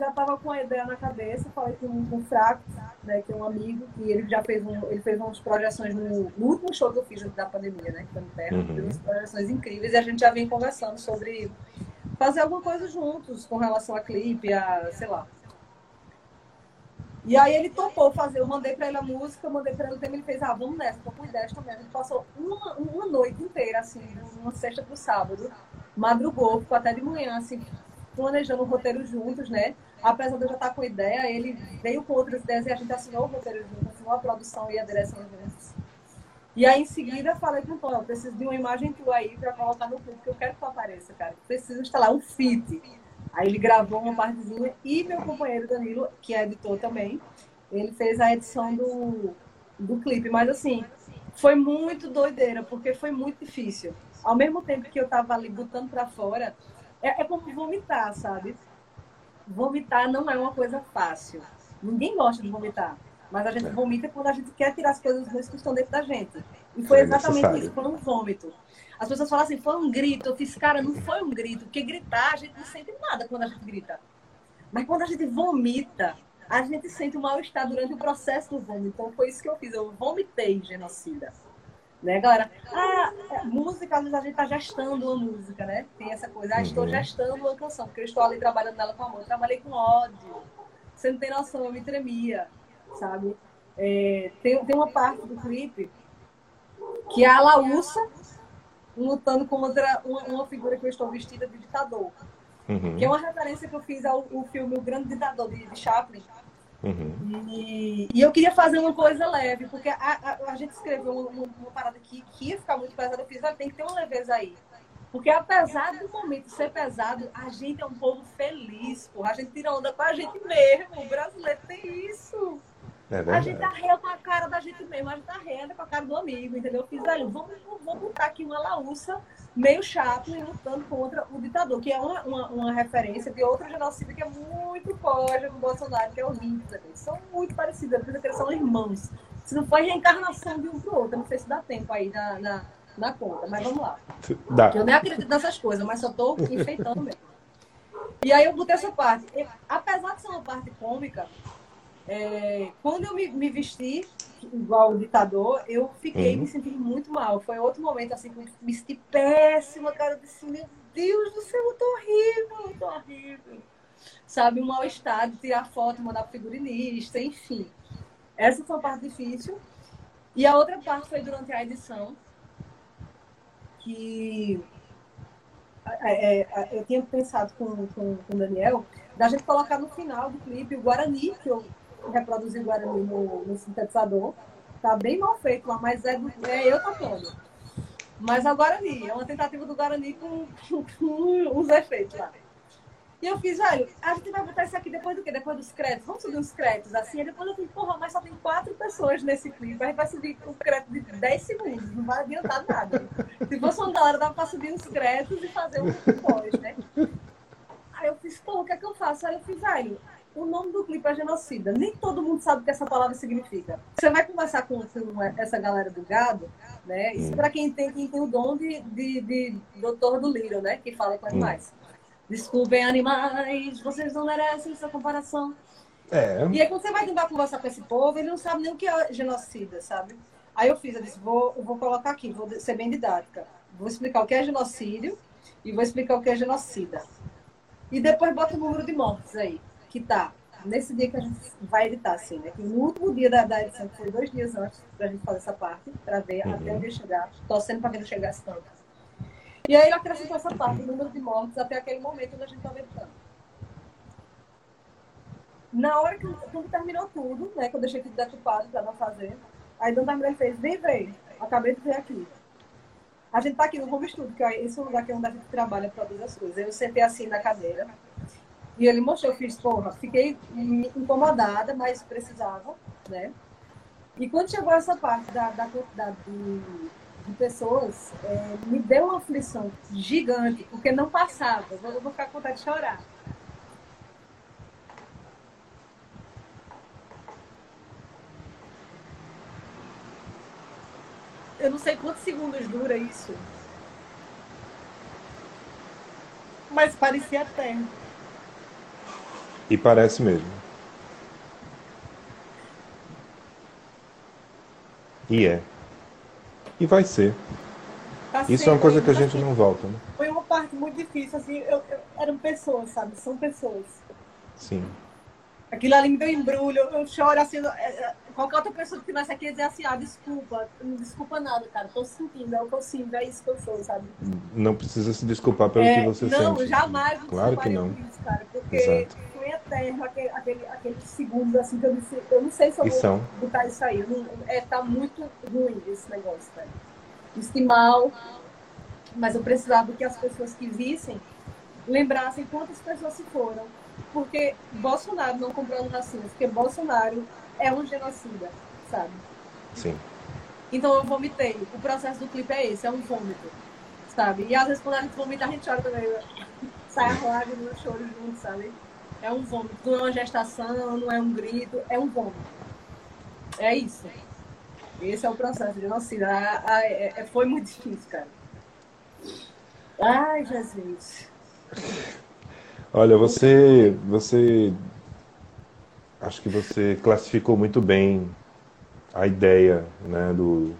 Já tava com a ideia na cabeça, falei com, com o Fraco, né, que é um amigo, que ele já fez, um, ele fez umas projeções no, no último show que eu fiz da pandemia, né? Que foi no Terra, uhum. fez umas projeções incríveis e a gente já vem conversando sobre fazer alguma coisa juntos com relação a clipe, a, sei lá, e aí ele topou fazer, eu mandei pra ele a música, eu mandei pra ele o tema, ele fez, ah, vamos nessa, tô com ideias também. A gente passou uma, uma noite inteira, assim, uma sexta pro sábado, madrugou, ficou até de manhã, assim, planejando o roteiro juntos, né? Apesar de eu já estar com ideia, ele veio com outras ideias e a gente assinou o roteiro junto, assinou a produção e a direção juntos. E aí, em seguida, falei com o Tom, eu preciso de uma imagem tua aí pra colocar no que eu quero que tu apareça, cara. Preciso instalar um fit. Aí ele gravou uma partezinha e meu companheiro Danilo, que é editor também, ele fez a edição do, do clipe. Mas assim, foi muito doideira, porque foi muito difícil. Ao mesmo tempo que eu tava ali botando pra fora, é, é como vomitar, sabe? Vomitar não é uma coisa fácil. Ninguém gosta de vomitar. Mas a gente é. vomita quando a gente quer tirar as coisas ruins que estão dentro da gente. E foi é exatamente necessário. isso, foi um vômito. As pessoas falam assim, foi um grito. Eu fiz, cara, não foi um grito, porque gritar a gente não sente nada quando a gente grita. Mas quando a gente vomita, a gente sente um mal-estar durante o processo do vômito. Então foi isso que eu fiz, eu vomitei genocida. Né, galera? Ah, é, música, às vezes a gente tá gestando uma música, né? Tem essa coisa, ah, estou uhum. gestando uma canção, porque eu estou ali trabalhando nela com amor. Eu trabalhei com ódio. Você não tem noção, eu me tremia sabe? É, tem, tem uma parte do clipe que é a Laúça lutando contra uma, uma, figura que eu estou vestida de ditador. Uhum. Que é uma referência que eu fiz ao, ao filme O Grande Ditador, de, de Chaplin. Uhum. E, e, eu queria fazer uma coisa leve, porque a, a, a gente escreveu uma, uma, parada aqui que ia ficar muito pesada. Eu fiz, ah, tem que ter uma leveza aí. Porque apesar do momento ser pesado, a gente é um povo feliz, porra. A gente tira onda com a gente mesmo. O brasileiro tem isso. É a gente arreia com a cara da gente mesmo, a gente arreia com a cara do amigo, entendeu? Eu fiz, velho, vamos, vamos botar aqui uma laúça meio chato e lutando contra o ditador, que é uma, uma, uma referência de outro genocídio que é muito forte do Bolsonaro, que é o Hitler. Eles são muito parecidos, eles são irmãos. Se não foi reencarnação de um pro outro, não sei se dá tempo aí na, na, na conta, mas vamos lá. Dá. Eu nem acredito nessas coisas, mas só tô enfeitando mesmo. E aí eu botei essa parte. Apesar de ser uma parte cômica, é, quando eu me, me, vesti igual o ditador, eu fiquei uhum. me sentindo muito mal. Foi outro momento assim que eu me senti péssima, cara. Eu disse, meu Deus do céu, eu tô horrível, eu tô horrível. Sabe, um mal-estar de tirar foto, mandar pro figurinista, enfim. Essa foi uma parte difícil. E a outra parte foi durante a edição, que é, é, eu tinha pensado com, com, com o Daniel da gente colocar no final do clipe o Guarani, que eu reproduzir Guarani no, no sintetizador. Tá bem mal feito lá, mas é, é eu tocando. Mas é o Guarani, é uma tentativa do Guarani com, com, uns efeitos lá. E eu fiz, velho, a gente vai botar isso aqui depois do quê? Depois dos créditos. Vamos subir uns créditos assim. Aí depois eu falei, porra, mas só tem quatro pessoas nesse clipe. A gente vai subir um crédito de 10 segundos. Não vai adiantar nada. Se fosse uma galera, dá pra subir uns créditos e fazer um pós, né? Aí eu fiz, porra, o que é que eu faço? Aí eu fiz, velho, o nome do clipe é genocida. Nem todo mundo sabe o que essa palavra significa. Você vai conversar com, essa galera do gado, né? Isso hum. para quem tem, quem tem o dom de, de, de doutor do Liro, né? Que fala com animais. Hum. Desculpem, animais, vocês não merecem essa comparação. É. E aí, quando você vai tentar conversar com esse povo, ele não sabe nem o que é genocida, sabe? Aí eu fiz, eu disse, vou, eu vou colocar aqui, vou ser bem didática. Vou explicar o que é genocídio e vou explicar o que é genocida. E depois bota o número de mortes aí que tá nesse dia que a gente vai editar, assim, né? Que no último dia da, da edição, que foi dois dias antes da gente fazer essa parte, para ver uhum. até onde chegar, torcendo para que não chegasse tanto. E aí ele acrescentou essa parte, o número de mortes até aquele momento onde a gente estava editando. Na hora que quando terminou tudo, né? Que eu deixei tudo decupado para não fazer, aí Dona Mulher fez, vem, vem, acabei de ver aqui. A gente tá aqui no Home Studio, que é esse lugar que é onde a gente trabalha, produz as coisas. Eu sentei assim na cadeira, e ele mostrou, eu fiz, porra, fiquei incomodada, mas precisava, né? E quando chegou essa parte da, da quantidade de, de pessoas, é, me deu uma aflição gigante, porque não passava. Eu vou ficar com vontade de chorar. Eu não sei quantos segundos dura isso. Mas parecia eterno. E parece mesmo. E é. E vai ser. Tá Isso é uma coisa que a gente não volta, né? Foi uma parte muito difícil, assim, eu, eu, eram pessoas, sabe? São pessoas. Sim. Aquilo ali me deu embrulho, eu choro assim, qualquer outra pessoa que tivesse aqui ia dizer assim, ah, desculpa, não desculpa nada, cara, tô sentindo, é o que eu sinto, é isso que eu sou, sabe? Não precisa se desculpar pelo é, que você não, sente. Não, jamais claro que não. Isso, cara, porque Exato. foi eterno, aquele, aquele, aqueles segundos assim que eu disse, eu não sei se eu vou são? botar isso aí. Não, é, tá muito ruim esse negócio, velho. Disse mal, mas eu precisava que as pessoas que vissem lembrassem quantas pessoas se foram. Porque Bolsonaro não comprou vacinas, porque Bolsonaro é um genocida, sabe? Sim. Então eu vomitei. O processo do clipe é esse, é um vômito, sabe? E às vezes quando a gente vomita, a gente chora também. né? Sai a lágrima, eu choro junto, sabe? É um vômito. Não é uma gestação, não é um grito, é um vômito. É isso. Esse é o processo de genocida. Ah, ah, é- é- foi muito difícil, cara. Ai, Jesus. Olha, você, você, acho que você classificou muito bem a ideia, né, do,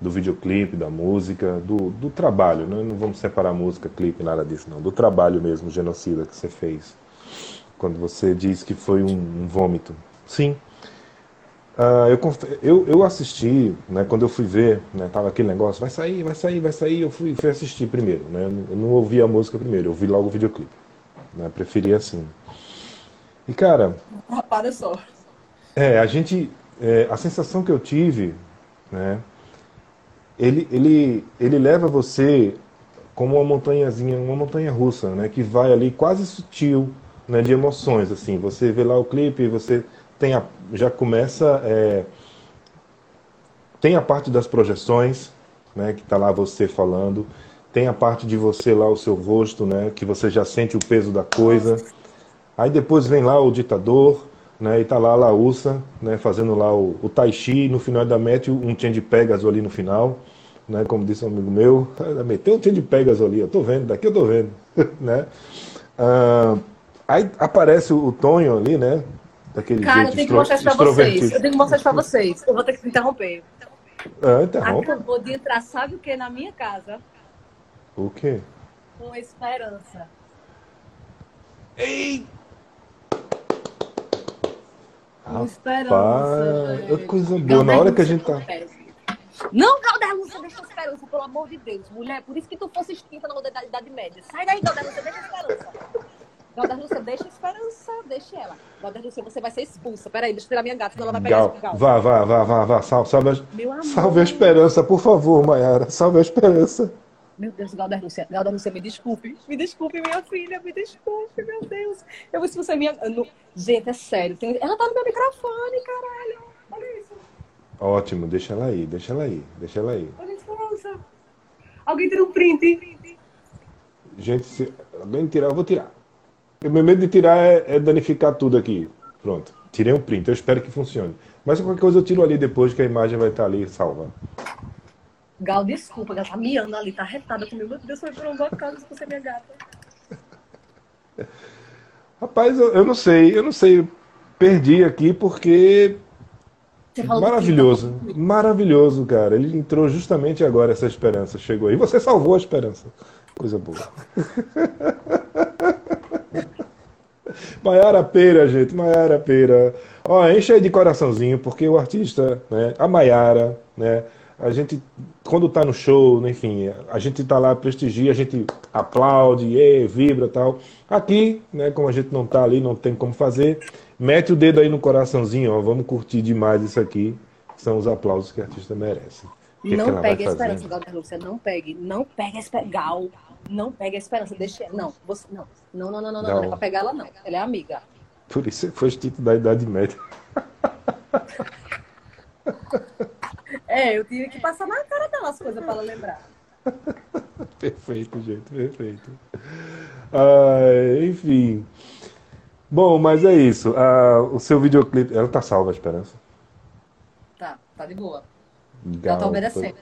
do videoclipe, da música, do, do trabalho, né? Não vamos separar música, clipe, nada disso, não. Do trabalho mesmo, genocida que você fez. Quando você diz que foi um, um vômito. Sim. Ah, eu, eu, eu assisti, né, quando eu fui ver, né, tava aquele negócio, vai sair, vai sair, vai sair, eu fui, fui assistir primeiro, né, eu não ouvi a música primeiro, eu vi logo o videoclipe, né, preferi assim. E cara, rapada só. é, a gente, é, a sensação que eu tive, né, ele, ele, ele leva você como uma montanhazinha, uma montanha russa, né, que vai ali quase sutil, né, de emoções, assim. Você vê lá o clipe, você tem a, já começa, é, tem a parte das projeções, né, que tá lá você falando, tem a parte de você lá o seu rosto, né, que você já sente o peso da coisa. Aí depois vem lá o ditador, né, e tá lá a Laúça, né, fazendo lá o, o Tai Chi, no final ainda mete um tchan de Pegasus ali no final, né, como disse um amigo meu, meteu um tchan de Pegasus ali, eu tô vendo, daqui eu tô vendo, né. Ah, aí aparece o Tonho ali, né, daquele Cara, eu jeito tenho que mostrar isso pra vocês. Eu tenho que mostrar isso pra vocês. Eu vou ter que interromper. Ah, interrompa. Acabou de entrar, sabe o que na minha casa? O quê? Com esperança. Ei! Com esperança. Rapaz, velho. coisa boa, na hora que a gente tá... Não, Galderlúcia, deixa a esperança, pelo amor de Deus. Mulher, por isso que tu fosse extinta na da Idade Média. Sai daí, Galderlúcia, deixa a esperança. Galderlúcia, deixa a esperança, deixa ela. Galderlúcia, você vai ser expulsa. Peraí, deixa eu tirar minha gata, senão ela vai pegar Gal, esse Gal. vá, vá, vá, vá, vá, salve, salve, a- Meu amor. salve a esperança, por favor, Mayara, salve a esperança. Meu Deus, Galderlúcia, Galderlúcia, me desculpe. Me desculpe, minha filha, me desculpe, meu Deus. Eu vou expulsar minha... não- Gente, é sério. tem- Ela tá no meu microfone, caralho. Olha isso. Ótimo, deixa ela aí, deixa ela aí, deixa ela aí. Olha esperança. Alguém tira um print. Gente, se alguém tirar, eu vou tirar. O meu medo de tirar é, é danificar tudo aqui. Pronto, tirei um print, eu espero que funcione. Mas qualquer coisa eu tiro ali depois que a imagem vai estar ali salva. Gal, desculpa, ela tá miando ali, tá retada comigo. Meu Deus, foi por um boa causa se você é minha gata. Rapaz, eu, eu não sei, eu não sei. Perdi aqui porque Maravilhoso, maravilhoso, cara. Ele entrou justamente agora, essa esperança chegou aí. Você salvou a esperança. Coisa boa. Maiara Peira, gente, Maiara Peira. Ó, enche aí de coraçãozinho, porque o artista, né, a Maiara, né, a gente, quando tá no show, né, enfim, a gente tá lá, prestigia, a gente aplaude, e, vibra e tal. Aqui, né, como a gente não tá ali, não tem como fazer, mete o dedo aí no coraçãozinho, ó, vamos curtir demais isso aqui. São os aplausos que a artista merece. O que que Não vai pegue a esperança? Galder Lúcia. Não pegue. Não pegue a esperança. Gal, não pegue a esperança. Deixa. Não, você. Não. Não, não, não, não, não. Não. Não é pra pegar ela, não. Ela é amiga. Por isso foi título da Idade Média. É, eu tive que passar na cara dela as coisas pra ela lembrar. Perfeito, gente, perfeito. Ah, enfim. Bom, mas é isso. Ah, o seu videoclipe. Ela tá salva, a Esperança. Tá, tá de boa. Gal, Ela tá obedecendo.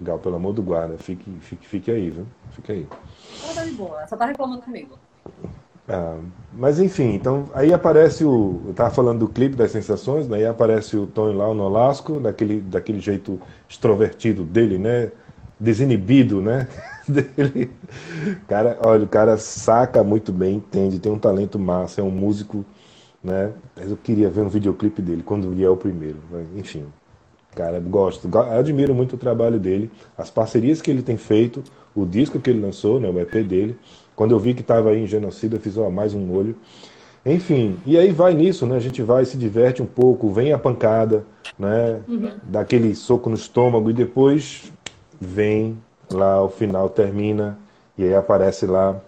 Gal, pelo amor do guarda, fique, fique, fique aí, viu? Fique aí. Ela tá de boa. Ela só tá reclamando comigo. Ah, mas enfim, então aí aparece o. Eu tava falando do clipe das sensações, né? Aí aparece o Tony lá, o Nolasco, daquele, daquele jeito extrovertido dele, né? Desinibido, né? dele. Cara, olha, o cara saca muito bem, entende, tem um talento massa, é um músico, né? Mas eu queria ver um videoclipe dele quando vier o primeiro. Enfim, cara, gosto, go- admiro muito o trabalho dele, as parcerias que ele tem feito, o disco que ele lançou, né, o EP dele. Quando eu vi que estava aí em Genocida, eu fiz ó, mais um olho. Enfim, e aí vai nisso, né? A gente vai, se diverte um pouco, vem a pancada, né? Uhum. Dá aquele soco no estômago e depois vem lá, o final termina e aí aparece lá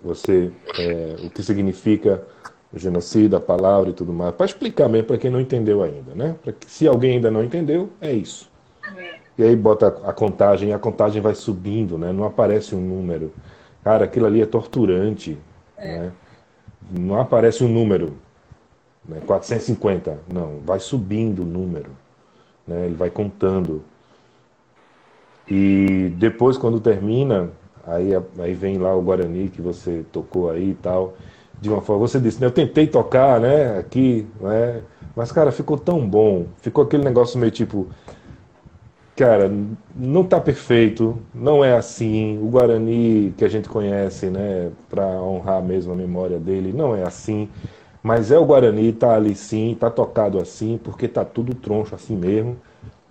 você é, o que significa o genocídio, a palavra e tudo mais, para explicar mesmo para quem não entendeu ainda, né? Que se alguém ainda não entendeu, é isso. E aí bota a contagem, e a contagem vai subindo, né? Não aparece um número. Cara, aquilo ali é torturante, é. né? Não aparece um número, né? 450, não, vai subindo o número, né? Ele vai contando. E depois, quando termina, aí, aí vem lá o Guarani que você tocou aí e tal de uma forma. Você disse, né? Eu tentei tocar, né? Aqui, né? Mas, cara, ficou tão bom. Ficou aquele negócio meio tipo. Cara, não tá perfeito, não é assim. O Guarani que a gente conhece, né? Para honrar mesmo a memória dele, não é assim. Mas é o Guarani, tá ali sim, tá tocado assim, porque tá tudo troncho assim mesmo.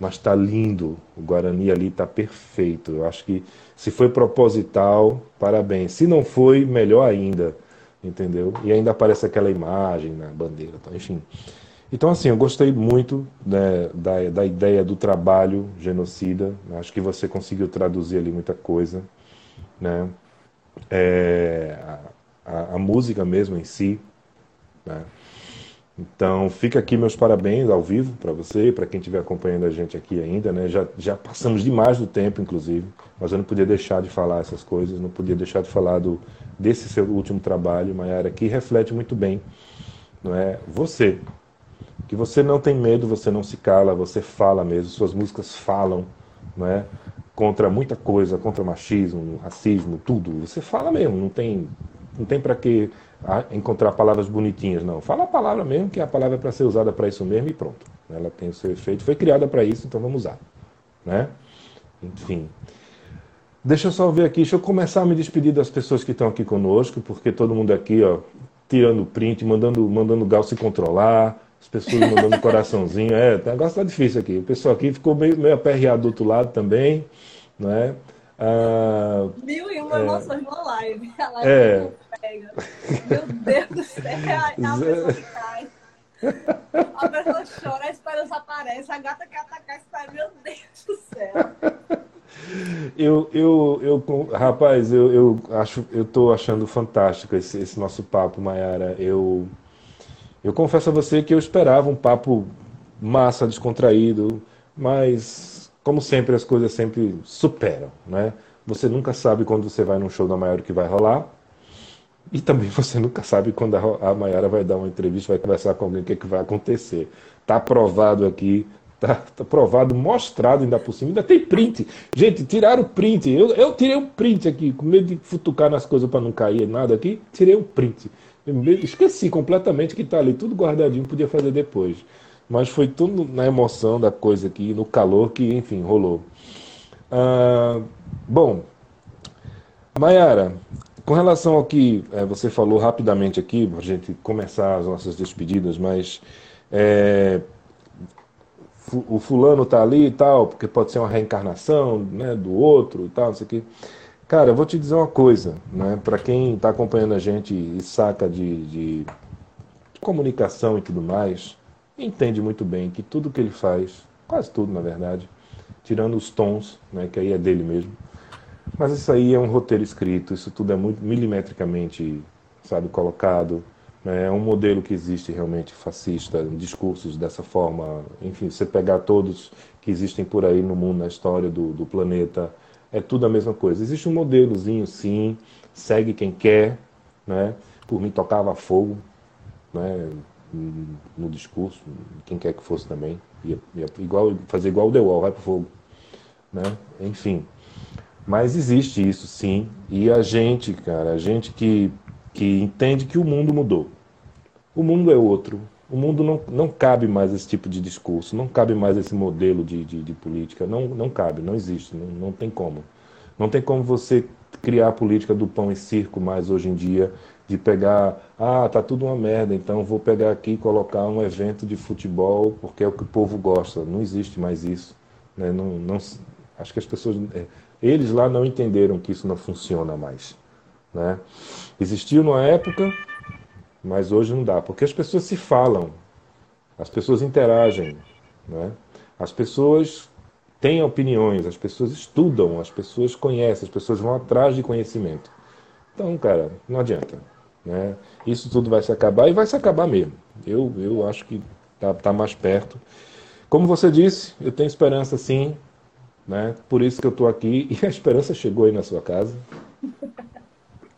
Mas tá lindo. O Guarani ali tá perfeito. Eu acho que se foi proposital, parabéns. Se não foi, melhor ainda entendeu? E ainda aparece aquela imagem na bandeira, tá? enfim. Então, assim, eu gostei muito né, da, da ideia do trabalho genocida. Acho que você conseguiu traduzir ali muita coisa, né? É, a, a, música mesmo em si, né? Então, fica aqui meus parabéns ao vivo para você e para quem estiver acompanhando a gente aqui ainda, né? Já, já passamos demais do tempo, inclusive, mas eu não podia deixar de falar essas coisas, não podia deixar de falar do, desse seu último trabalho, Mayara, que reflete muito bem, não é? Você, que você não tem medo, você não se cala, você fala mesmo, suas músicas falam, não é? Contra muita coisa, contra machismo, racismo, tudo. Você fala mesmo, não tem, não tem para que encontrar palavras bonitinhas, não. Fala a palavra mesmo, que a palavra é para ser usada para isso mesmo e pronto. Ela tem o seu efeito, foi criada para isso, então vamos usar. Né? Enfim. Deixa eu só ver aqui, deixa eu começar a me despedir das pessoas que estão aqui conosco, porque todo mundo aqui, ó, tirando print, mandando, mandando o Gal se controlar, as pessoas mandando coraçãozinho. É, o negócio tá difícil aqui. O pessoal aqui ficou meio, meio aperreado do outro lado também, não é? Ah, Mil e uma é, emoções na live. A live é, pega. Meu Deus do céu, a, a pessoa que cai. A pessoa chora, a esperança aparece, a gata quer atacar a esperança. Meu Deus do céu. Eu, eu, eu, rapaz, eu, eu acho, eu tô achando fantástico esse, esse nosso papo, Mayara. Eu, eu confesso a você que eu esperava um papo massa, descontraído, mas como sempre as coisas sempre superam, né? Você nunca sabe quando você vai num show da Maiara que vai rolar. E também você nunca sabe quando a, a Mayara vai dar uma entrevista, vai conversar com alguém, o que, é que vai acontecer. Tá provado aqui, tá, tá, provado, mostrado ainda por cima. Ainda tem print. Gente, tiraram o print. Eu, eu tirei um print aqui, com medo de futucar nas coisas para não cair nada aqui. Tirei um print. Esqueci completamente que tá ali, tudo guardadinho, podia fazer depois. Mas foi tudo na emoção da coisa aqui, no calor que, enfim, rolou. Ah, bom, Mayara, com relação ao que é, você falou rapidamente aqui, para a gente começar as nossas despedidas, mas é, o fulano tá ali e tal, porque pode ser uma reencarnação né, do outro e tal, não sei o quê. Cara, eu vou te dizer uma coisa, né? Para quem está acompanhando a gente e saca de, de, comunicação e tudo mais, entende muito bem que tudo que ele faz, quase tudo na verdade, tirando os tons, né, que aí é dele mesmo, mas isso aí é um roteiro escrito, isso tudo é muito milimetricamente, sabe, colocado. Né? É um modelo que existe realmente fascista, discursos dessa forma. Enfim, você pegar todos que existem por aí no mundo, na história do, do planeta, é tudo a mesma coisa. Existe um modelozinho, sim, segue quem quer, né? Por mim tocava fogo, né? No discurso, quem quer que fosse também, ia, ia igual fazer igual o The Wall, vai pro fogo, né? Enfim. Mas existe isso sim, e a gente, cara, a gente que, que entende que o mundo mudou. O mundo é outro. O mundo não, não cabe mais esse tipo de discurso, não cabe mais esse modelo de, de, de política. Não, não cabe, não existe, não, não tem como. Não tem como você criar a política do pão e circo mais hoje em dia, de pegar, ah, tá tudo uma merda, então vou pegar aqui e colocar um evento de futebol porque é o que o povo gosta. Não existe mais isso. Né? Não, não, acho que as pessoas. É, eles lá não entenderam que isso não funciona mais. Né? Existiu numa época, Mas hoje não dá, porque as pessoas se falam, as pessoas interagem, né? as pessoas têm opiniões, as pessoas estudam, as pessoas conhecem, as pessoas vão atrás de conhecimento. Então, cara, não adianta. Né? Isso tudo vai se acabar e vai se acabar mesmo. Eu, eu acho que está tá mais perto. Como você disse, eu tenho esperança sim, né? Por isso que eu estou aqui e a esperança chegou aí na sua casa.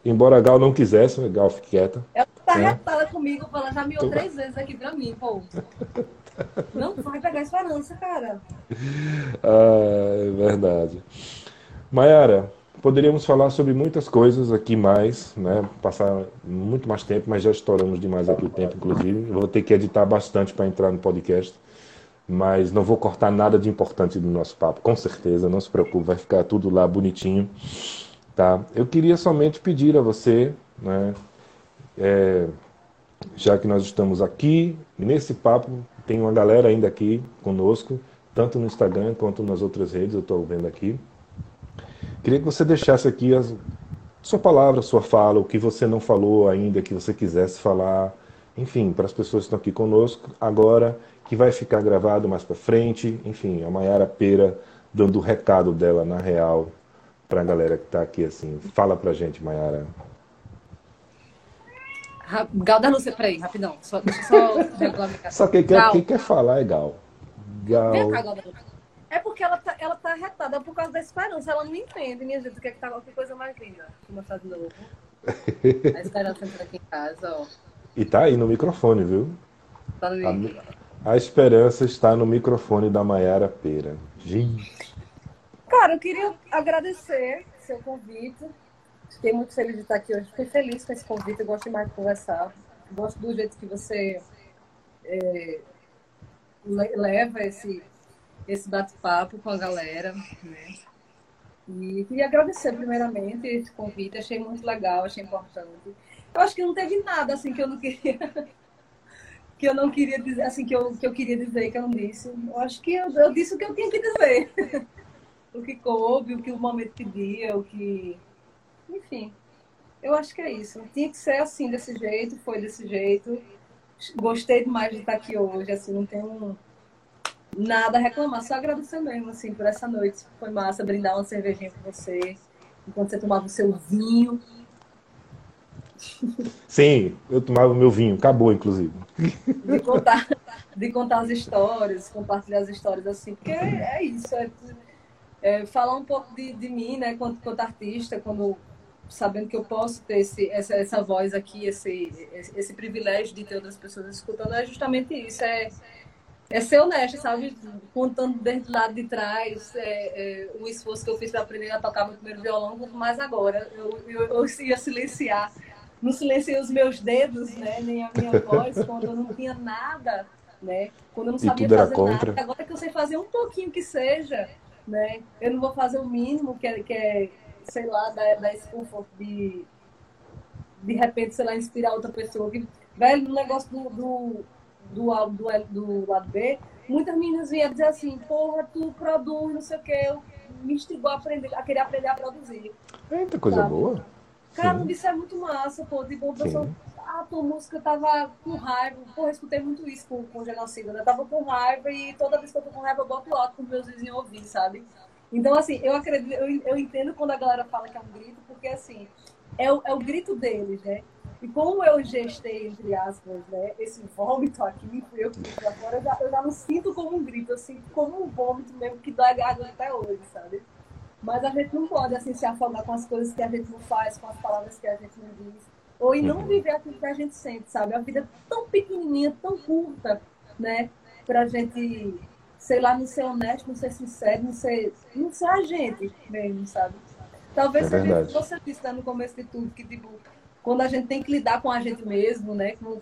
Embora a Gal não quisesse, a Gal fique quieta. Tá né? retada comigo, ela já miou três vezes aqui pra mim, pô. Não vai pegar esperança, cara. Ah, é verdade. Mayara, poderíamos falar sobre muitas coisas aqui mais, né? Passar muito mais tempo, mas já estouramos demais aqui o tempo, inclusive. vou ter que editar bastante para entrar no podcast mas não vou cortar nada de importante do nosso papo, com certeza, não se preocupe, vai ficar tudo lá bonitinho, tá? Eu queria somente pedir a você, né, é, já que nós estamos aqui, nesse papo, tem uma galera ainda aqui conosco, tanto no Instagram quanto nas outras redes, eu estou vendo aqui. Queria que você deixasse aqui a sua palavra, sua fala, o que você não falou ainda, que você quisesse falar, enfim, para as pessoas que estão aqui conosco agora que vai ficar gravado mais para frente. Enfim, a Mayara Pera dando o recado dela na real para a galera que está aqui assim. Fala para gente, Mayara. Gal da Lúcia, peraí, rapidão. Só, deixa só Só quem quer, quem quer falar é Gal. Gal. Vem cá, Gal da Lúcia. É porque ela tá, ela tá retada por causa da esperança. Ela não entende, minha gente, o que é que tá que coisa mais linda. Vou mostrar de novo. A esperança entra aqui em casa, ó. E tá aí no microfone, viu? Tá no microfone. A esperança está no microfone da Maiara Pera. Gente. Cara, eu queria agradecer seu convite. Fiquei muito feliz de estar aqui hoje. Fiquei feliz com esse convite. Eu gosto mais de conversar. Gosto do jeito que você é, leva esse, esse bate-papo com a galera. Né? E queria agradecer primeiramente esse convite. Achei muito legal, achei importante. Eu acho que não teve nada assim que eu não queria que eu não queria dizer, assim, que eu, que eu queria dizer, que eu não disse. Eu acho que eu, eu disse o que eu tinha que dizer. o que coube, o que o momento pedia, o que. Enfim. Eu acho que é isso. Tinha que ser assim, desse jeito, foi desse jeito. Gostei demais de estar aqui hoje, assim, não tenho nada a reclamar, só agradecer mesmo, assim, por essa noite. Foi massa brindar uma cervejinha com você, enquanto você tomava o seu vinho. Sim, eu tomava meu vinho, acabou, inclusive. De contar, de contar as histórias, compartilhar as histórias assim, porque é, é isso, é, é, falar um pouco de, de mim, né, quanto, quanto artista, quando sabendo que eu posso ter esse, essa, essa voz aqui, esse, esse privilégio de ter outras pessoas escutando, é justamente isso, é, é ser honesto, sabe? Contando desde lado de trás é, é, o esforço que eu fiz para aprender a tocar meu primeiro violão, quanto mais agora. Eu, eu, eu ia silenciar não silenciei os meus dedos, né? Nem a minha voz, quando eu não tinha nada, né? Quando eu não sabia fazer nada. Agora que eu sei fazer um pouquinho que seja, né? Eu não vou fazer o mínimo, que é, que é sei lá, dar, dar esse conforto de, de repente, sei lá, inspirar outra pessoa. Que, velho, no negócio do, do, do, do, do lado B, muitas meninas vinham dizer assim, porra, tu produz, não sei o que, eu me instigou a, aprender, a querer aprender a produzir. Eita, coisa sabe? boa. Cara, isso é muito massa, pô. Tipo, a pessoa, ah, tua música tava com raiva. Pô, eu escutei muito isso com, com o genocídio, né? Tava com raiva e toda vez que eu tô com raiva eu boto alto com meus vizinhos ouvir, sabe? Então, assim, eu acredito, eu, eu entendo quando a galera fala que é um grito, porque, assim, é o, é o grito deles, né? E como eu gestei, entre aspas, né, esse vômito aqui, eu fora, eu já, eu já não sinto como um grito, eu sinto como um vômito mesmo que dói a garganta até hoje, sabe? Mas a gente não pode assim, se afogar com as coisas que a gente não faz, com as palavras que a gente não diz. Ou em não uhum. viver aquilo que a gente sente, sabe? A vida é tão pequenininha, tão curta, né? Pra gente, sei lá, não ser honesto, não ser sincero, não ser, não ser a gente mesmo, sabe? Talvez é seja você disse né, no começo de tudo, que tipo, quando a gente tem que lidar com a gente mesmo, né? Com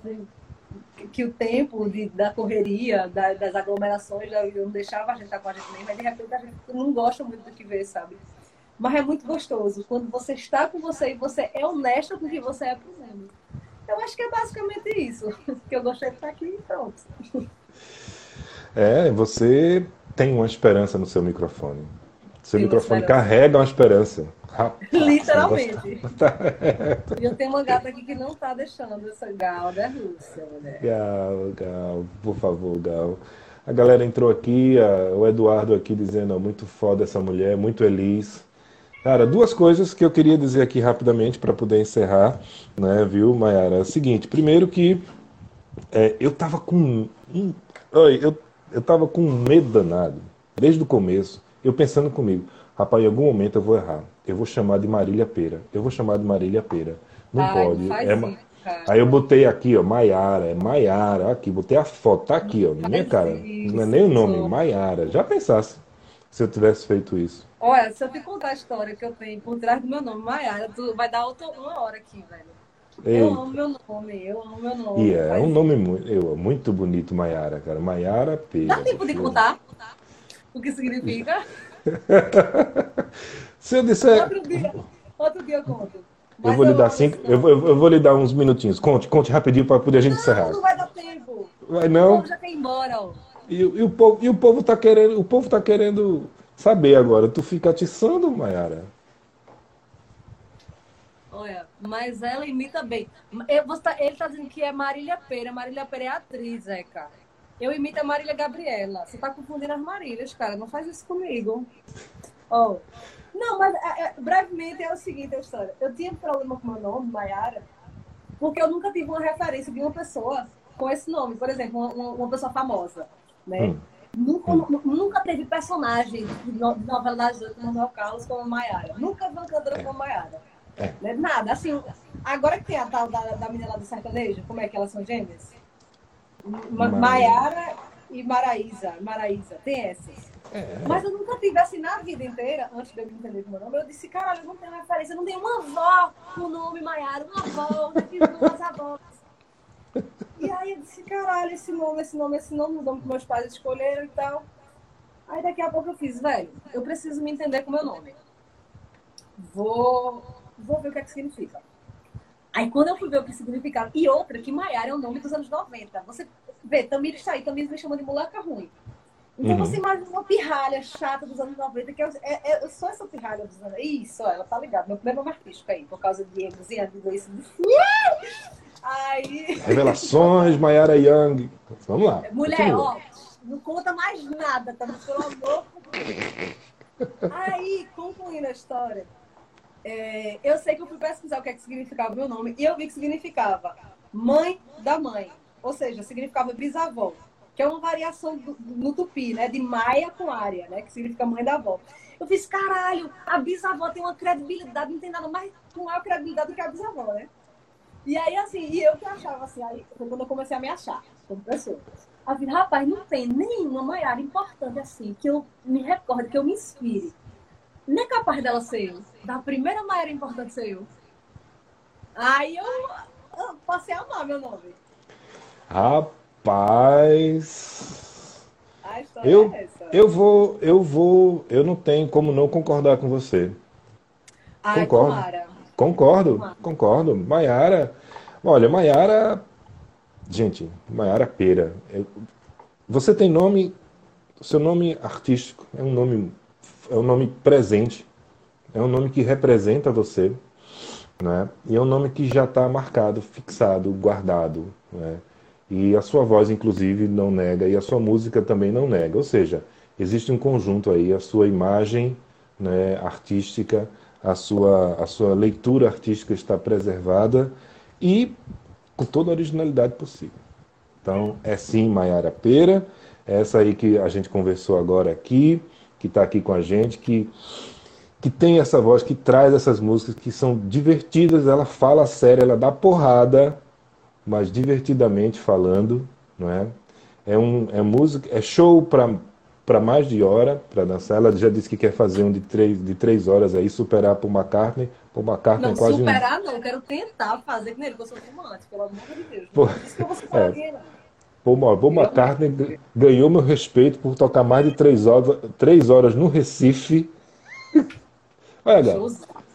que o tempo de, da correria, da, das aglomerações, eu não deixava a gente estar com a gente mesmo, mas de repente a gente não gosta muito do que vê, sabe? Mas é muito gostoso quando você está com você e você é honesto com o que você é pro mundo. Eu acho que é basicamente isso. Que eu gostei de estar aqui e pronto. É, você tem uma esperança no seu microfone. Seu microfone carrega uma esperança. Rapaz, Literalmente. eu tenho uma gata aqui que não tá deixando essa Gal da Rússia, né? Gal, Gal, por favor, Gal. A galera entrou aqui, a, o Eduardo aqui dizendo, ó, muito foda essa mulher, muito Elis. Cara, duas coisas que eu queria dizer aqui rapidamente para poder encerrar, né, viu, Mayara? É o seguinte, primeiro que é, eu tava com. oi, eu, eu tava com medo danado, desde o começo, eu pensando comigo, rapaz, em algum momento eu vou errar. Eu vou chamar de Marília Pera. Eu vou chamar de Marília Pera. Não Ai, pode. é, isso, Aí eu botei aqui, ó, Maiara, é Maiara, aqui, botei a foto, tá aqui, ó, minha cara. Não é nem o nome, Maiara. Já pensasse se eu tivesse feito isso. Olha, se eu te contar a história que eu tenho por trás do meu nome, Maiara, tu vai dar outra, uma hora aqui, velho. Ei. Eu amo meu nome, eu amo meu nome. E é, é um nome muito, eu, muito bonito, Maiara, cara. Maiara P. Dá tempo de contar o que significa? se eu disser. Outro dia, outro dia eu conto. eu vou lhe dar cinco. Eu vou, eu vou lhe dar uns minutinhos. Conte, conte rapidinho para poder a gente não, encerrar. Não vai dar tempo. Vai não. O povo já quer ir embora, ó. E, e, o povo, e o povo tá querendo, o povo tá querendo saber agora. Tu fica atiçando, Mayara. Olha, mas ela imita bem. Eu, tá, ele tá dizendo que é Marília Pera. Marília Pera é atriz, é, cara. Eu imito a Marília Gabriela. Você tá confundindo as Marílias, cara. Não faz isso comigo. Oh. Não, mas é, é, brevemente é o seguinte a história. Eu tinha problema com meu nome, Mayara, porque eu nunca tive uma referência de uma pessoa com esse nome. Por exemplo, uma, uma pessoa famosa né? Hum. Nunca, hum. nunca teve personagem de novela no Manuel Carlos como Maiara. Nunca vi uma cantora é. como Maiara. É. Né? Nada. Assim, agora que tem a tal da, da menina lá do sertanejo, como é que elas são gêmeas? Ma Maiara e Maraísa. Maraísa. Tem essas. É. Mas eu nunca tive assim na vida inteira, antes de eu me entender com o meu nome, eu disse, caralho, eu não tenho referência, eu não tenho uma avó com o nome Maiara, uma avó, eu tive duas avós. E aí eu disse, caralho, esse nome, esse nome, esse nome, o nome que meus pais escolheram e tal. Aí daqui a pouco eu fiz, velho, eu preciso me entender com o meu nome. Vou, vou ver o que é que significa. Aí quando eu fui ver o que significava, e outra, que Maiara é um nome dos anos 90. Você vê, Tamir está aí, Tamir me chama de moleca ruim. Então uhum. você imagina uma pirralha chata dos anos 90, que eu, é, é, eu sou essa pirralha dos anos Isso, ela tá ligada. Meu primeiro nome artístico aí, por causa de erros e isso. Aí... Revelações, Mayara Young. Vamos lá. Mulher, ó, não conta mais nada, tá? Pelo amor Aí, concluindo a história, é, eu sei que eu fui pesquisar o que, é que significava o meu nome e eu vi que significava mãe da mãe. Ou seja, significava bisavó, que é uma variação do, no tupi, né? De Maia com área, né? Que significa mãe da avó. Eu fiz, caralho, a bisavó tem uma credibilidade, não tem nada mais com maior credibilidade do que a bisavó, né? E aí, assim, e eu que achava assim, aí foi quando eu comecei a me achar como pessoa. Falei, rapaz, não tem nenhuma Maiara importante assim, que eu me recorde, que eu me inspire. Nem é capaz dela ser eu. Da primeira Maiara importante ser eu. Aí eu, eu passei a amar meu nome. Rapaz. Eu, é. Eu vou, eu vou, eu não tenho como não concordar com você. Ai, Concordo. Tomara. Concordo, concordo. Maiara, olha, Maiara, gente, Maiara Pera. Eu, você tem nome, seu nome artístico é um nome, é um nome presente, é um nome que representa você, né? E é um nome que já está marcado, fixado, guardado, né? E a sua voz, inclusive, não nega, e a sua música também não nega. Ou seja, existe um conjunto aí, a sua imagem né, artística a sua, a sua leitura artística está preservada e com toda a originalidade possível. Então, é sim Maiara Pera, essa aí que a gente conversou agora aqui, que está aqui com a gente, que, que tem essa voz, que traz essas músicas que são divertidas, ela fala sério, ela dá porrada, mas divertidamente falando, não é? É, um, é música, é show para mais de hora para dançar. Ela já disse que quer fazer um de três, de três horas aí, superar por McCartney. Por McCartney não, quase superar um... não, eu quero tentar fazer com ele, porque eu sou fumante, pelo amor de Deus. Por... Isso que eu vou é. Paul, Paul McCartney ganhou meu respeito por tocar mais de três horas, três horas no Recife. Olha.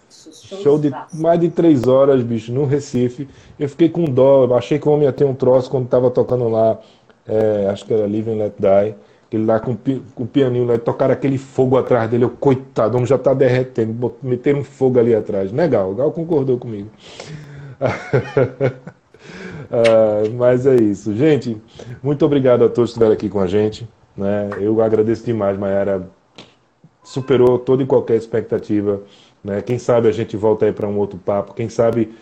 Show de mais de três horas, bicho, no Recife. Eu fiquei com dó, achei que o homem ia ter um troço quando estava tocando lá, é, acho que era Live and Let Die Ele lá com, com o pianinho lá, tocaram aquele fogo atrás dele. Eu, coitado, homem já tá derretendo. Meteram um fogo ali atrás. Legal, o Gal concordou comigo. ah, mas é isso. Gente, muito obrigado a todos que estiveram aqui com a gente. Né? Eu agradeço demais, Mayara. Superou toda e qualquer expectativa. Né? Quem sabe a gente volta aí para um outro papo. Quem sabe,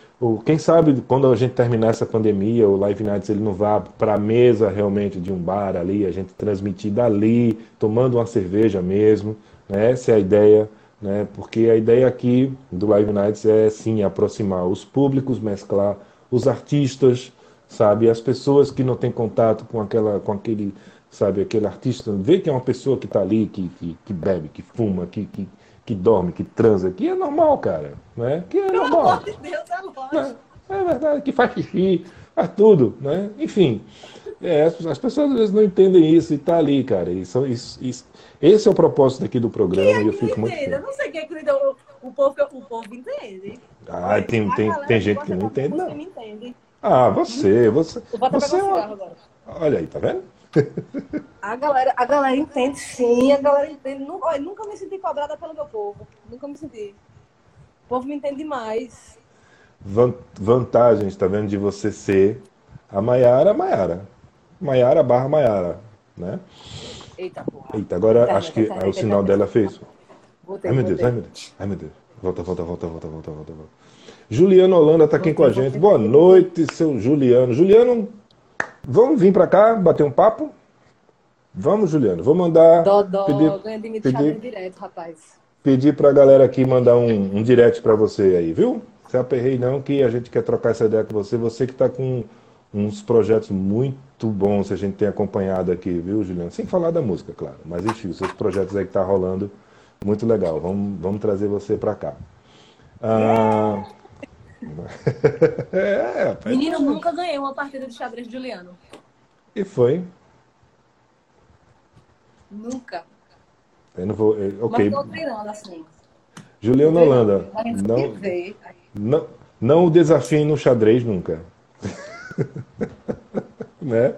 quem sabe quando a gente terminar essa pandemia, o Live Nights ele não vá para a mesa realmente de um bar ali, a gente transmitir dali, tomando uma cerveja mesmo. Né? Essa é a ideia. Né? Porque a ideia aqui do Live Nights é sim aproximar os públicos, mesclar os artistas, sabe, as pessoas que não têm contato com aquela, com aquele, sabe, aquele artista, vê que é uma pessoa que está ali, que, que, que, bebe, que fuma, que, que, que dorme, que transa, que é normal, cara, né? Que é Pelo normal. amor de Deus, é lógico. É, é verdade, que faz xixi, faz tudo, né? Enfim, é, as pessoas às vezes não entendem isso e tá ali, cara. Isso, isso, isso, esse é o propósito aqui do programa é e eu que fico não muito? Eu não sei quem é que não entende. O, o, povo, o povo entende. Ah, tem, tem, galera tem gente que não entende, não. me entende. Ah, você, você. Eu vou até você pegar é um cigarro agora. Olha aí, tá vendo? A galera, a galera entende sim, a galera entende. Nu- olha, nunca me senti cobrada pelo meu povo. Nunca me senti. O povo me entende demais. Van- Vantagens, tá vendo, de você ser a Maiara Maiara. Maiara barra Maiara, né? Eita porra. Eita, agora Internet, acho que é o sinal dela fez. Voltei, Ai meu Deus, ai meu Deus, ai meu Deus. Volta, volta, volta, volta, volta, volta, volta. Juliano Holanda tá aqui com a gente. Boa noite, seu Juliano. Juliano, vamos vir pra cá bater um papo? Vamos, Juliano. Vou mandar Dodó, pedir, ganha de pedir, direto, rapaz. pedir pra galera aqui mandar um, um direct pra você aí, viu? Se aperrei não, que a gente quer trocar essa ideia com você. Você que tá com uns projetos muito bons que a gente tem acompanhado aqui, viu, Juliano? Sem falar da música, claro. Mas enfim, os seus projetos aí que tá rolando, muito legal. Vamos, vamos trazer você pra cá. Ah... é, rapaz. Menino, eu nunca ganhei uma partida de xadrez de Juliano. E foi. Nunca. Eu não vou. eu- ok. Mas tô treinando assim. Juliano. Holanda, não, não, não o desafiem no xadrez nunca. né?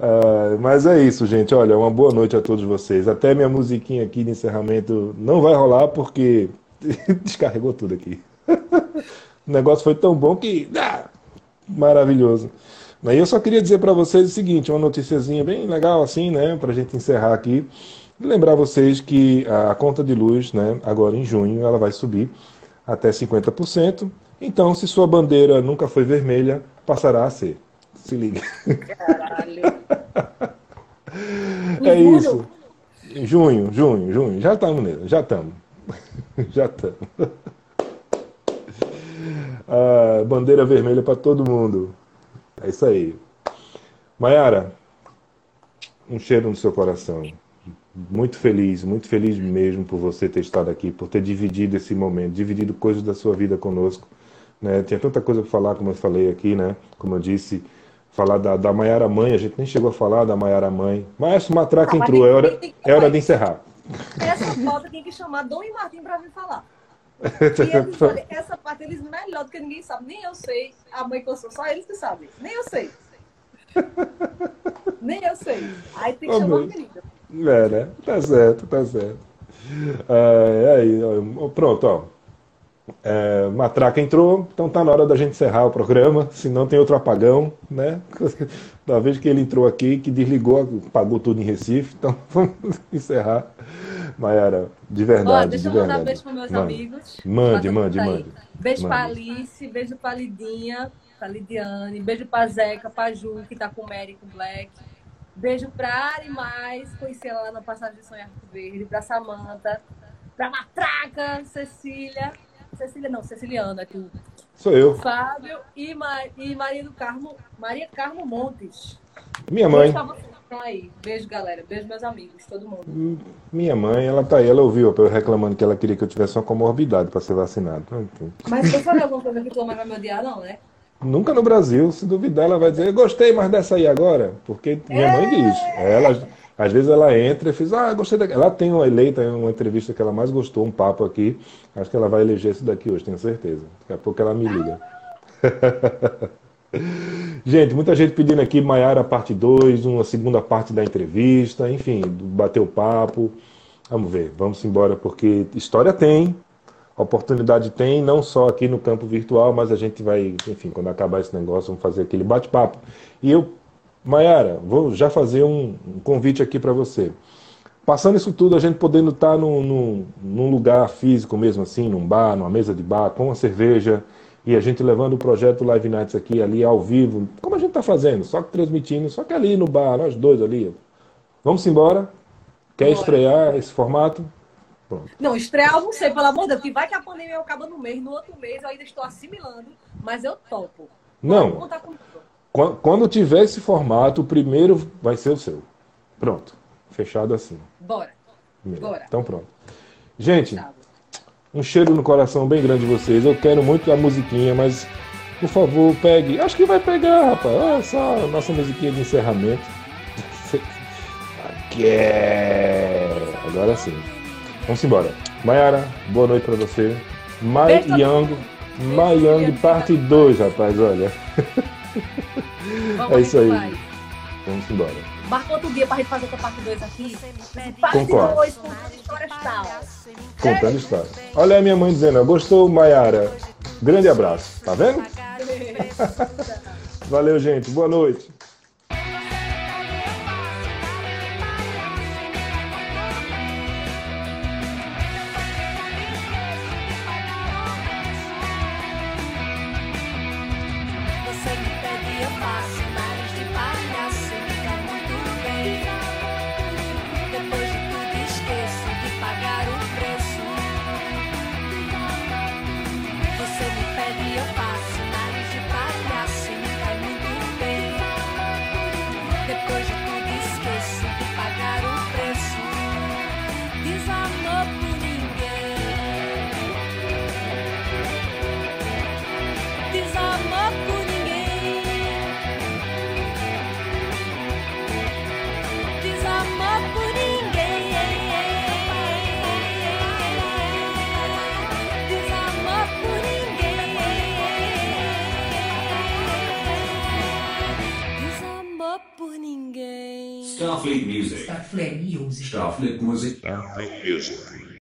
Ah, mas é isso, gente. Olha, uma boa noite a todos vocês. Até minha musiquinha aqui de encerramento não vai rolar porque descarregou tudo aqui. O negócio foi tão bom que. ah, maravilhoso. Aí eu só queria dizer para vocês o seguinte, uma noticiazinha bem legal assim, né, para a gente encerrar aqui. Lembrar vocês que a conta de luz, né, agora em junho, ela vai subir até 50%. Então, se sua bandeira nunca foi vermelha, passará a ser. Se liga. Caralho. É isso. junho, junho, junho. Já estamos nele, já estamos. Já estamos. Ah, bandeira vermelha para todo mundo. É isso aí. Mayara, um cheiro no seu coração. Muito feliz, muito feliz mesmo por você ter estado aqui, por ter dividido esse momento, dividido coisas da sua vida conosco. Né? Tinha tanta coisa para falar, como eu falei aqui, né? Como eu disse, falar da, da Maiara Mãe, a gente nem chegou a falar da Maiara Mãe. Mas Matraca Ah, entrou, é hora, é hora de encerrar. Essa pauta tem que chamar Dom e Martim pra vir falar. Eles, olha, essa parte eles melhor do que ninguém sabe. Nem eu sei a mãe sou, só eles que sabem. Nem eu sei. Nem eu sei. Aí tem que Ô, chamar o meu. menino. É, né? Tá certo, tá certo. Ah, aí, pronto, ó. É, Matraca entrou, então tá na hora da gente encerrar o programa, senão tem outro apagão, né? Da vez que ele entrou aqui, que desligou, apagou tudo em Recife, então vamos encerrar. Mayara, de Ó, verdade, deixa de eu mandar verdade. beijo pros meus Mande. amigos. Mande, mande, mande. Beijo Mande. Alice, beijo pra Lidinha, pra Lidiane, beijo pra Zeca, pra Ju, que tá com o Mary com o Black. Beijo pra Ari Mais, conheci ela lá na passagem de Sonhar Arco Verde, pra Samanta, pra Matraca, Cecília. Cecília não, Ceciliana, o Sou eu, Fábio e, Ma- e Maria do Carmo, Maria Carmo Montes. minha mãe. Beijo pra vocês que estão aí. Beijo, galera. Beijo, meus amigos, todo mundo. Minha mãe, ela tá aí, ela ouviu eu reclamando que ela queria que eu tivesse uma comorbidade para ser vacinado. Enfim. Mas eu falei alguma coisa que tua mãe vai me odiar, não, né? Nunca no Brasil, se duvidar, ela vai dizer, eu gostei mais dessa aí agora, porque minha mãe diz. Ela, às vezes ela entra e diz, ah, gostei daqui. Ela tem uma eleita, uma entrevista que ela mais gostou, um papo aqui. Acho que ela vai eleger esse daqui hoje, tenho certeza. Daqui a pouco ela me liga. Gente, muita gente pedindo aqui Maiara parte 2, uma segunda parte da entrevista, enfim, bater o papo. Vamos ver, vamos embora, porque história tem, oportunidade tem, não só aqui no campo virtual, mas a gente vai, enfim, quando acabar esse negócio, vamos fazer aquele bate-papo. E eu, Maiara, vou já fazer um, um convite aqui para você. Passando isso tudo, a gente podendo estar tá num, num, num lugar físico mesmo assim, num bar, numa mesa de bar, com uma cerveja, e a gente levando o projeto Live Nights aqui, ali ao vivo, como a gente está fazendo, só que transmitindo, só que ali no bar, nós dois ali. Vamos embora? Quer Bora. estrear esse formato? Pronto. Não, estrear eu não sei, pelo amor de Deus, porque vai que a pandemia acaba no mês, no outro mês eu ainda estou assimilando, mas eu topo. Não. Quando tiver esse formato, o primeiro vai ser o seu. Pronto. Fechado assim. Bora. Bora. Então pronto. Gente, Fechado. Um cheiro no coração bem grande de vocês. Eu quero muito a musiquinha, mas por favor, pegue. Acho que vai pegar, rapaz. Olha só a nossa musiquinha de encerramento. Aqui é. Agora sim. Vamos embora. Mayara, boa noite para você. Mai Young, Mai Young parte 2, rapaz, olha. é isso aí. Vamos embora. Marca outro dia pra gente fazer outra parte 2 aqui. Parte 2, contando histórias tal. Contando histórias. Olha a minha mãe dizendo, gostou, Mayara? Grande abraço. Tá vendo? Valeu, gente. Boa noite. Starfleet Music. Starfleet Music. Starfleet Music. Starfleet Music.